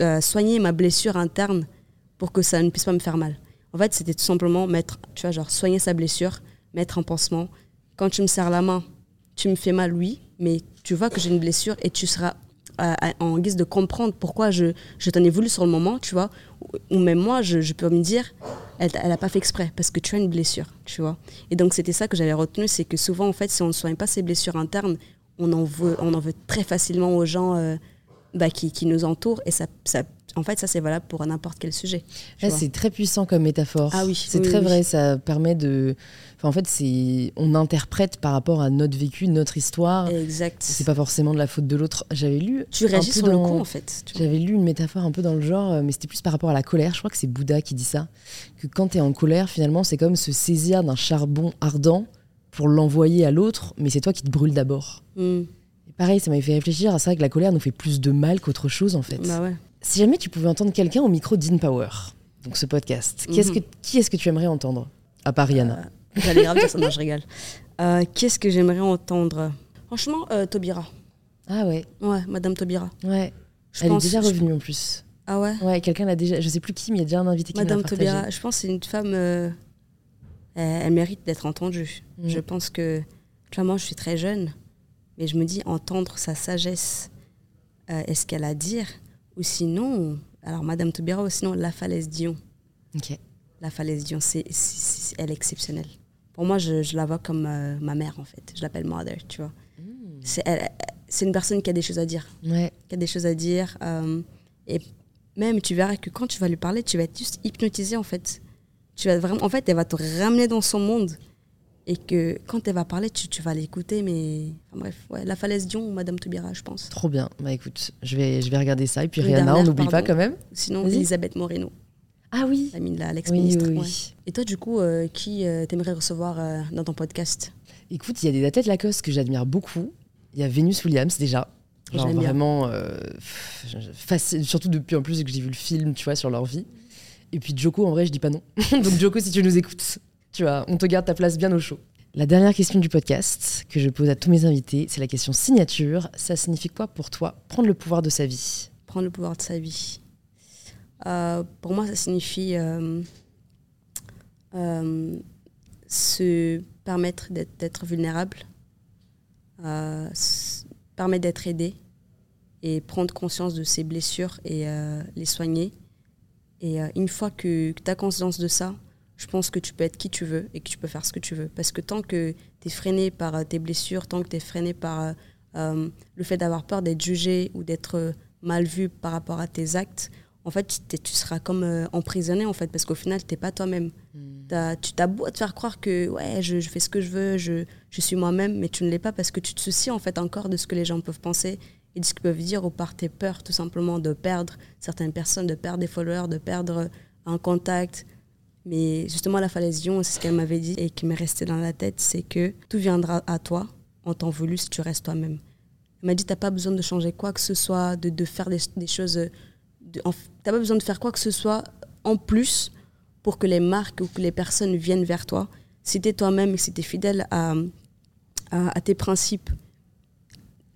euh, soigné ma blessure interne pour que ça ne puisse pas me faire mal? En fait, c'était tout simplement mettre, tu vois, genre soigner sa blessure, mettre un pansement. Quand tu me serres la main, tu me fais mal, oui, mais tu vois que j'ai une blessure et tu seras euh, en guise de comprendre pourquoi je, je t'en ai voulu sur le moment, tu vois. Ou- même moi, je, peux me dire, elle n'a pas fait exprès parce que tu as une blessure, tu vois. Et donc, c'était ça que j'avais retenu, c'est que souvent, en fait, si on ne soigne pas ses blessures internes, on en veut, on en veut très facilement aux gens euh, bah, qui, qui nous entourent. Et ça, en fait, ça, c'est valable pour n'importe quel sujet. vois. c'est très puissant comme métaphore. Ah oui, c'est oui, très oui, vrai. Ça permet de. Enfin, en fait, c'est on interprète par rapport à notre vécu, notre histoire. Exact. C'est pas forcément de la faute de l'autre. J'avais lu. Tu réagis sur le coup, en fait. J'avais lu une métaphore un peu dans le genre, euh, mais c'était plus par rapport à la colère. Je crois que c'est Bouddha qui dit ça. Que quand tu es en colère, finalement, c'est comme se saisir d'un charbon ardent pour l'envoyer à l'autre, mais c'est toi qui te brûles d'abord. Et pareil, ça m'avait fait réfléchir à ça, que la colère nous fait plus de mal qu'autre chose, en fait. Bah ouais. Si jamais tu pouvais entendre quelqu'un au micro d'InPower, donc ce podcast, qui est-ce Mhm. que, qui est-ce que tu aimerais entendre À part Rihanna. Euh, J'allais grave dire ça, non, je rigole. Euh, Qu'est-ce que j'aimerais entendre? Franchement, euh, Taubira. Ah ouais, Ouais, Madame Taubira. ouais. Je Elle pense- est déjà je- revenue en plus. Ah ouais? Ouais, quelqu'un l'a déjà. Je sais plus qui, mais il y a déjà un invité qui Madame. Taubira, je pense que c'est une femme. euh, elle, elle mérite d'être entendue. Mm. Je pense que. Tu vois, moi, je suis très jeune, mais je me dis entendre sa sagesse, euh, est-ce qu'elle a à dire Ou sinon, alors Madame Taubira, ou sinon La Falaise Dion. La Falaise Dion, c'est, c'est- c'est- elle est exceptionnelle. Pour moi, je, je la vois comme euh, ma mère, en fait. Je l'appelle Mother, tu vois. C'est, elle- elle- c'est une personne qui a des choses à dire. Ouais. Qui a des choses à dire. euh, et même, tu verras que quand tu vas lui parler, tu vas être juste hypnotisé, en fait. Tu vas vraiment, en fait, elle va te ramener dans son monde. Et que quand elle va parler, tu, tu vas l'écouter, mais. enfin, bref, ouais, La Falaise Dion ou Madame Toubira, je pense. Trop bien. Bah écoute, je vais, je vais regarder ça. Et puis Une Rihanna, on n'oublie pas quand même. Sinon. Elisabeth Moreno, Ah oui. la, mine- Oui, l'ex-ministre. oui, ouais. oui. Et toi, du coup, euh, qui euh, t'aimerais recevoir euh, dans ton podcast? Écoute, il y a des athlètes Lacoste que j'admire beaucoup. Il y a Venus Williams déjà. Genre vraiment facile, surtout depuis en plus que j'ai vu le film, tu vois, sur leur vie. Et puis Joko, en vrai, je dis pas non. Donc Joko, si tu nous écoutes, on te garde ta place bien au chaud. La dernière question du podcast que je pose à tous mes invités, c'est la question signature. Ça signifie quoi pour toi prendre le pouvoir de sa vie? Prendre le pouvoir de sa vie. Euh, pour moi, ça signifie euh, euh, se permettre d'être, vulnérable, permettre d'être aidé et prendre conscience de ses blessures et les soigner. Et une fois que, tu as conscience de ça, je pense que tu peux être qui tu veux et que tu peux faire ce que tu veux. Parce que tant que tu es freiné par euh, tes blessures, tant que tu es freiné par euh, euh, le fait d'avoir peur d'être jugé ou d'être mal vu par rapport à tes actes, en fait, tu seras comme euh, emprisonné, en fait, parce qu'au final, tu n'es pas toi-même. tu t'as beau te faire croire que ouais, je, fais ce que je veux, je, je suis moi-même, mais tu ne l'es pas parce que tu te soucies en fait encore de ce que les gens peuvent penser et de ce qu'ils peuvent dire ou par tes peurs tout simplement de perdre certaines personnes, de perdre des followers, de perdre un contact. Mais justement, la falaision, c'est ce qu'elle m'avait dit et qui m'est resté dans la tête, c'est que tout viendra à toi en temps voulu si tu restes toi-même. Elle m'a dit, tu n'as pas besoin de changer quoi que ce soit, de, de faire des, des choses... Tu n'as pas besoin de faire quoi que ce soit en plus pour que les marques ou que les personnes viennent vers toi. Si tu es toi-même et si tu es fidèle à, à, tes principes,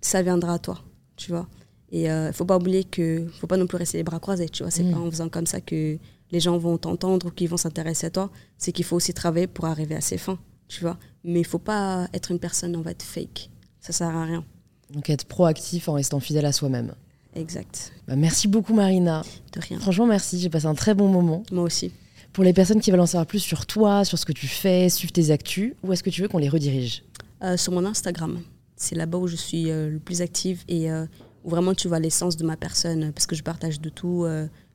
ça viendra à toi, tu vois. Et il euh, ne faut pas oublier que faut pas non plus rester les bras croisés, tu vois. C'est pas mm. en faisant comme ça que les gens vont t'entendre ou qu'ils vont s'intéresser à toi. C'est qu'il faut aussi travailler pour arriver à ses fins, tu vois. Mais il faut pas être une personne, on va être fake. Ça sert à rien. Donc être proactif en restant fidèle à soi-même. Exact. Bah, merci beaucoup Marina. De rien. Franchement, merci. J'ai passé un très bon moment. Moi aussi. Pour les personnes qui veulent en savoir plus sur toi, sur ce que tu fais, suivre tes actus, où est-ce que tu veux qu'on les redirige? Euh, Sur mon Instagram. C'est là-bas où je suis euh, le plus active et euh, où vraiment tu vois l'essence de ma personne parce que je partage de tout,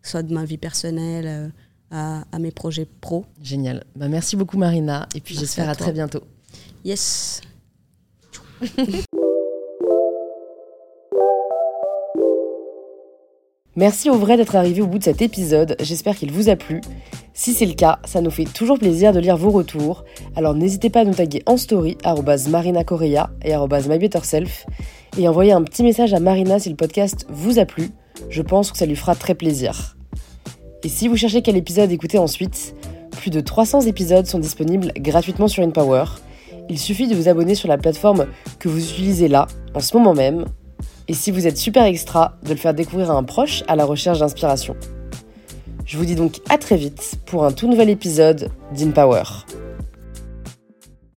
soit de ma vie personnelle à, à, mes projets pro. Génial. Bah, merci beaucoup Marina et puis j'espère à très bientôt. Yes. Merci au vrai d'être arrivé au bout de cet épisode, j'espère qu'il vous a plu. Si c'est le cas, ça nous fait toujours plaisir de lire vos retours, alors n'hésitez pas à nous taguer en story @marina_correa et @mybetterself et envoyer un petit message à Marina si le podcast vous a plu. Je pense que ça lui fera très plaisir. Et si vous cherchez quel épisode écouter ensuite, plus de 300 épisodes sont disponibles gratuitement sur InPower. Il suffit de vous abonner sur la plateforme que vous utilisez là, en ce moment même, et si vous êtes super extra, de le faire découvrir à un proche à la recherche d'inspiration. Je vous dis donc à très vite pour un tout nouvel épisode d'InPower.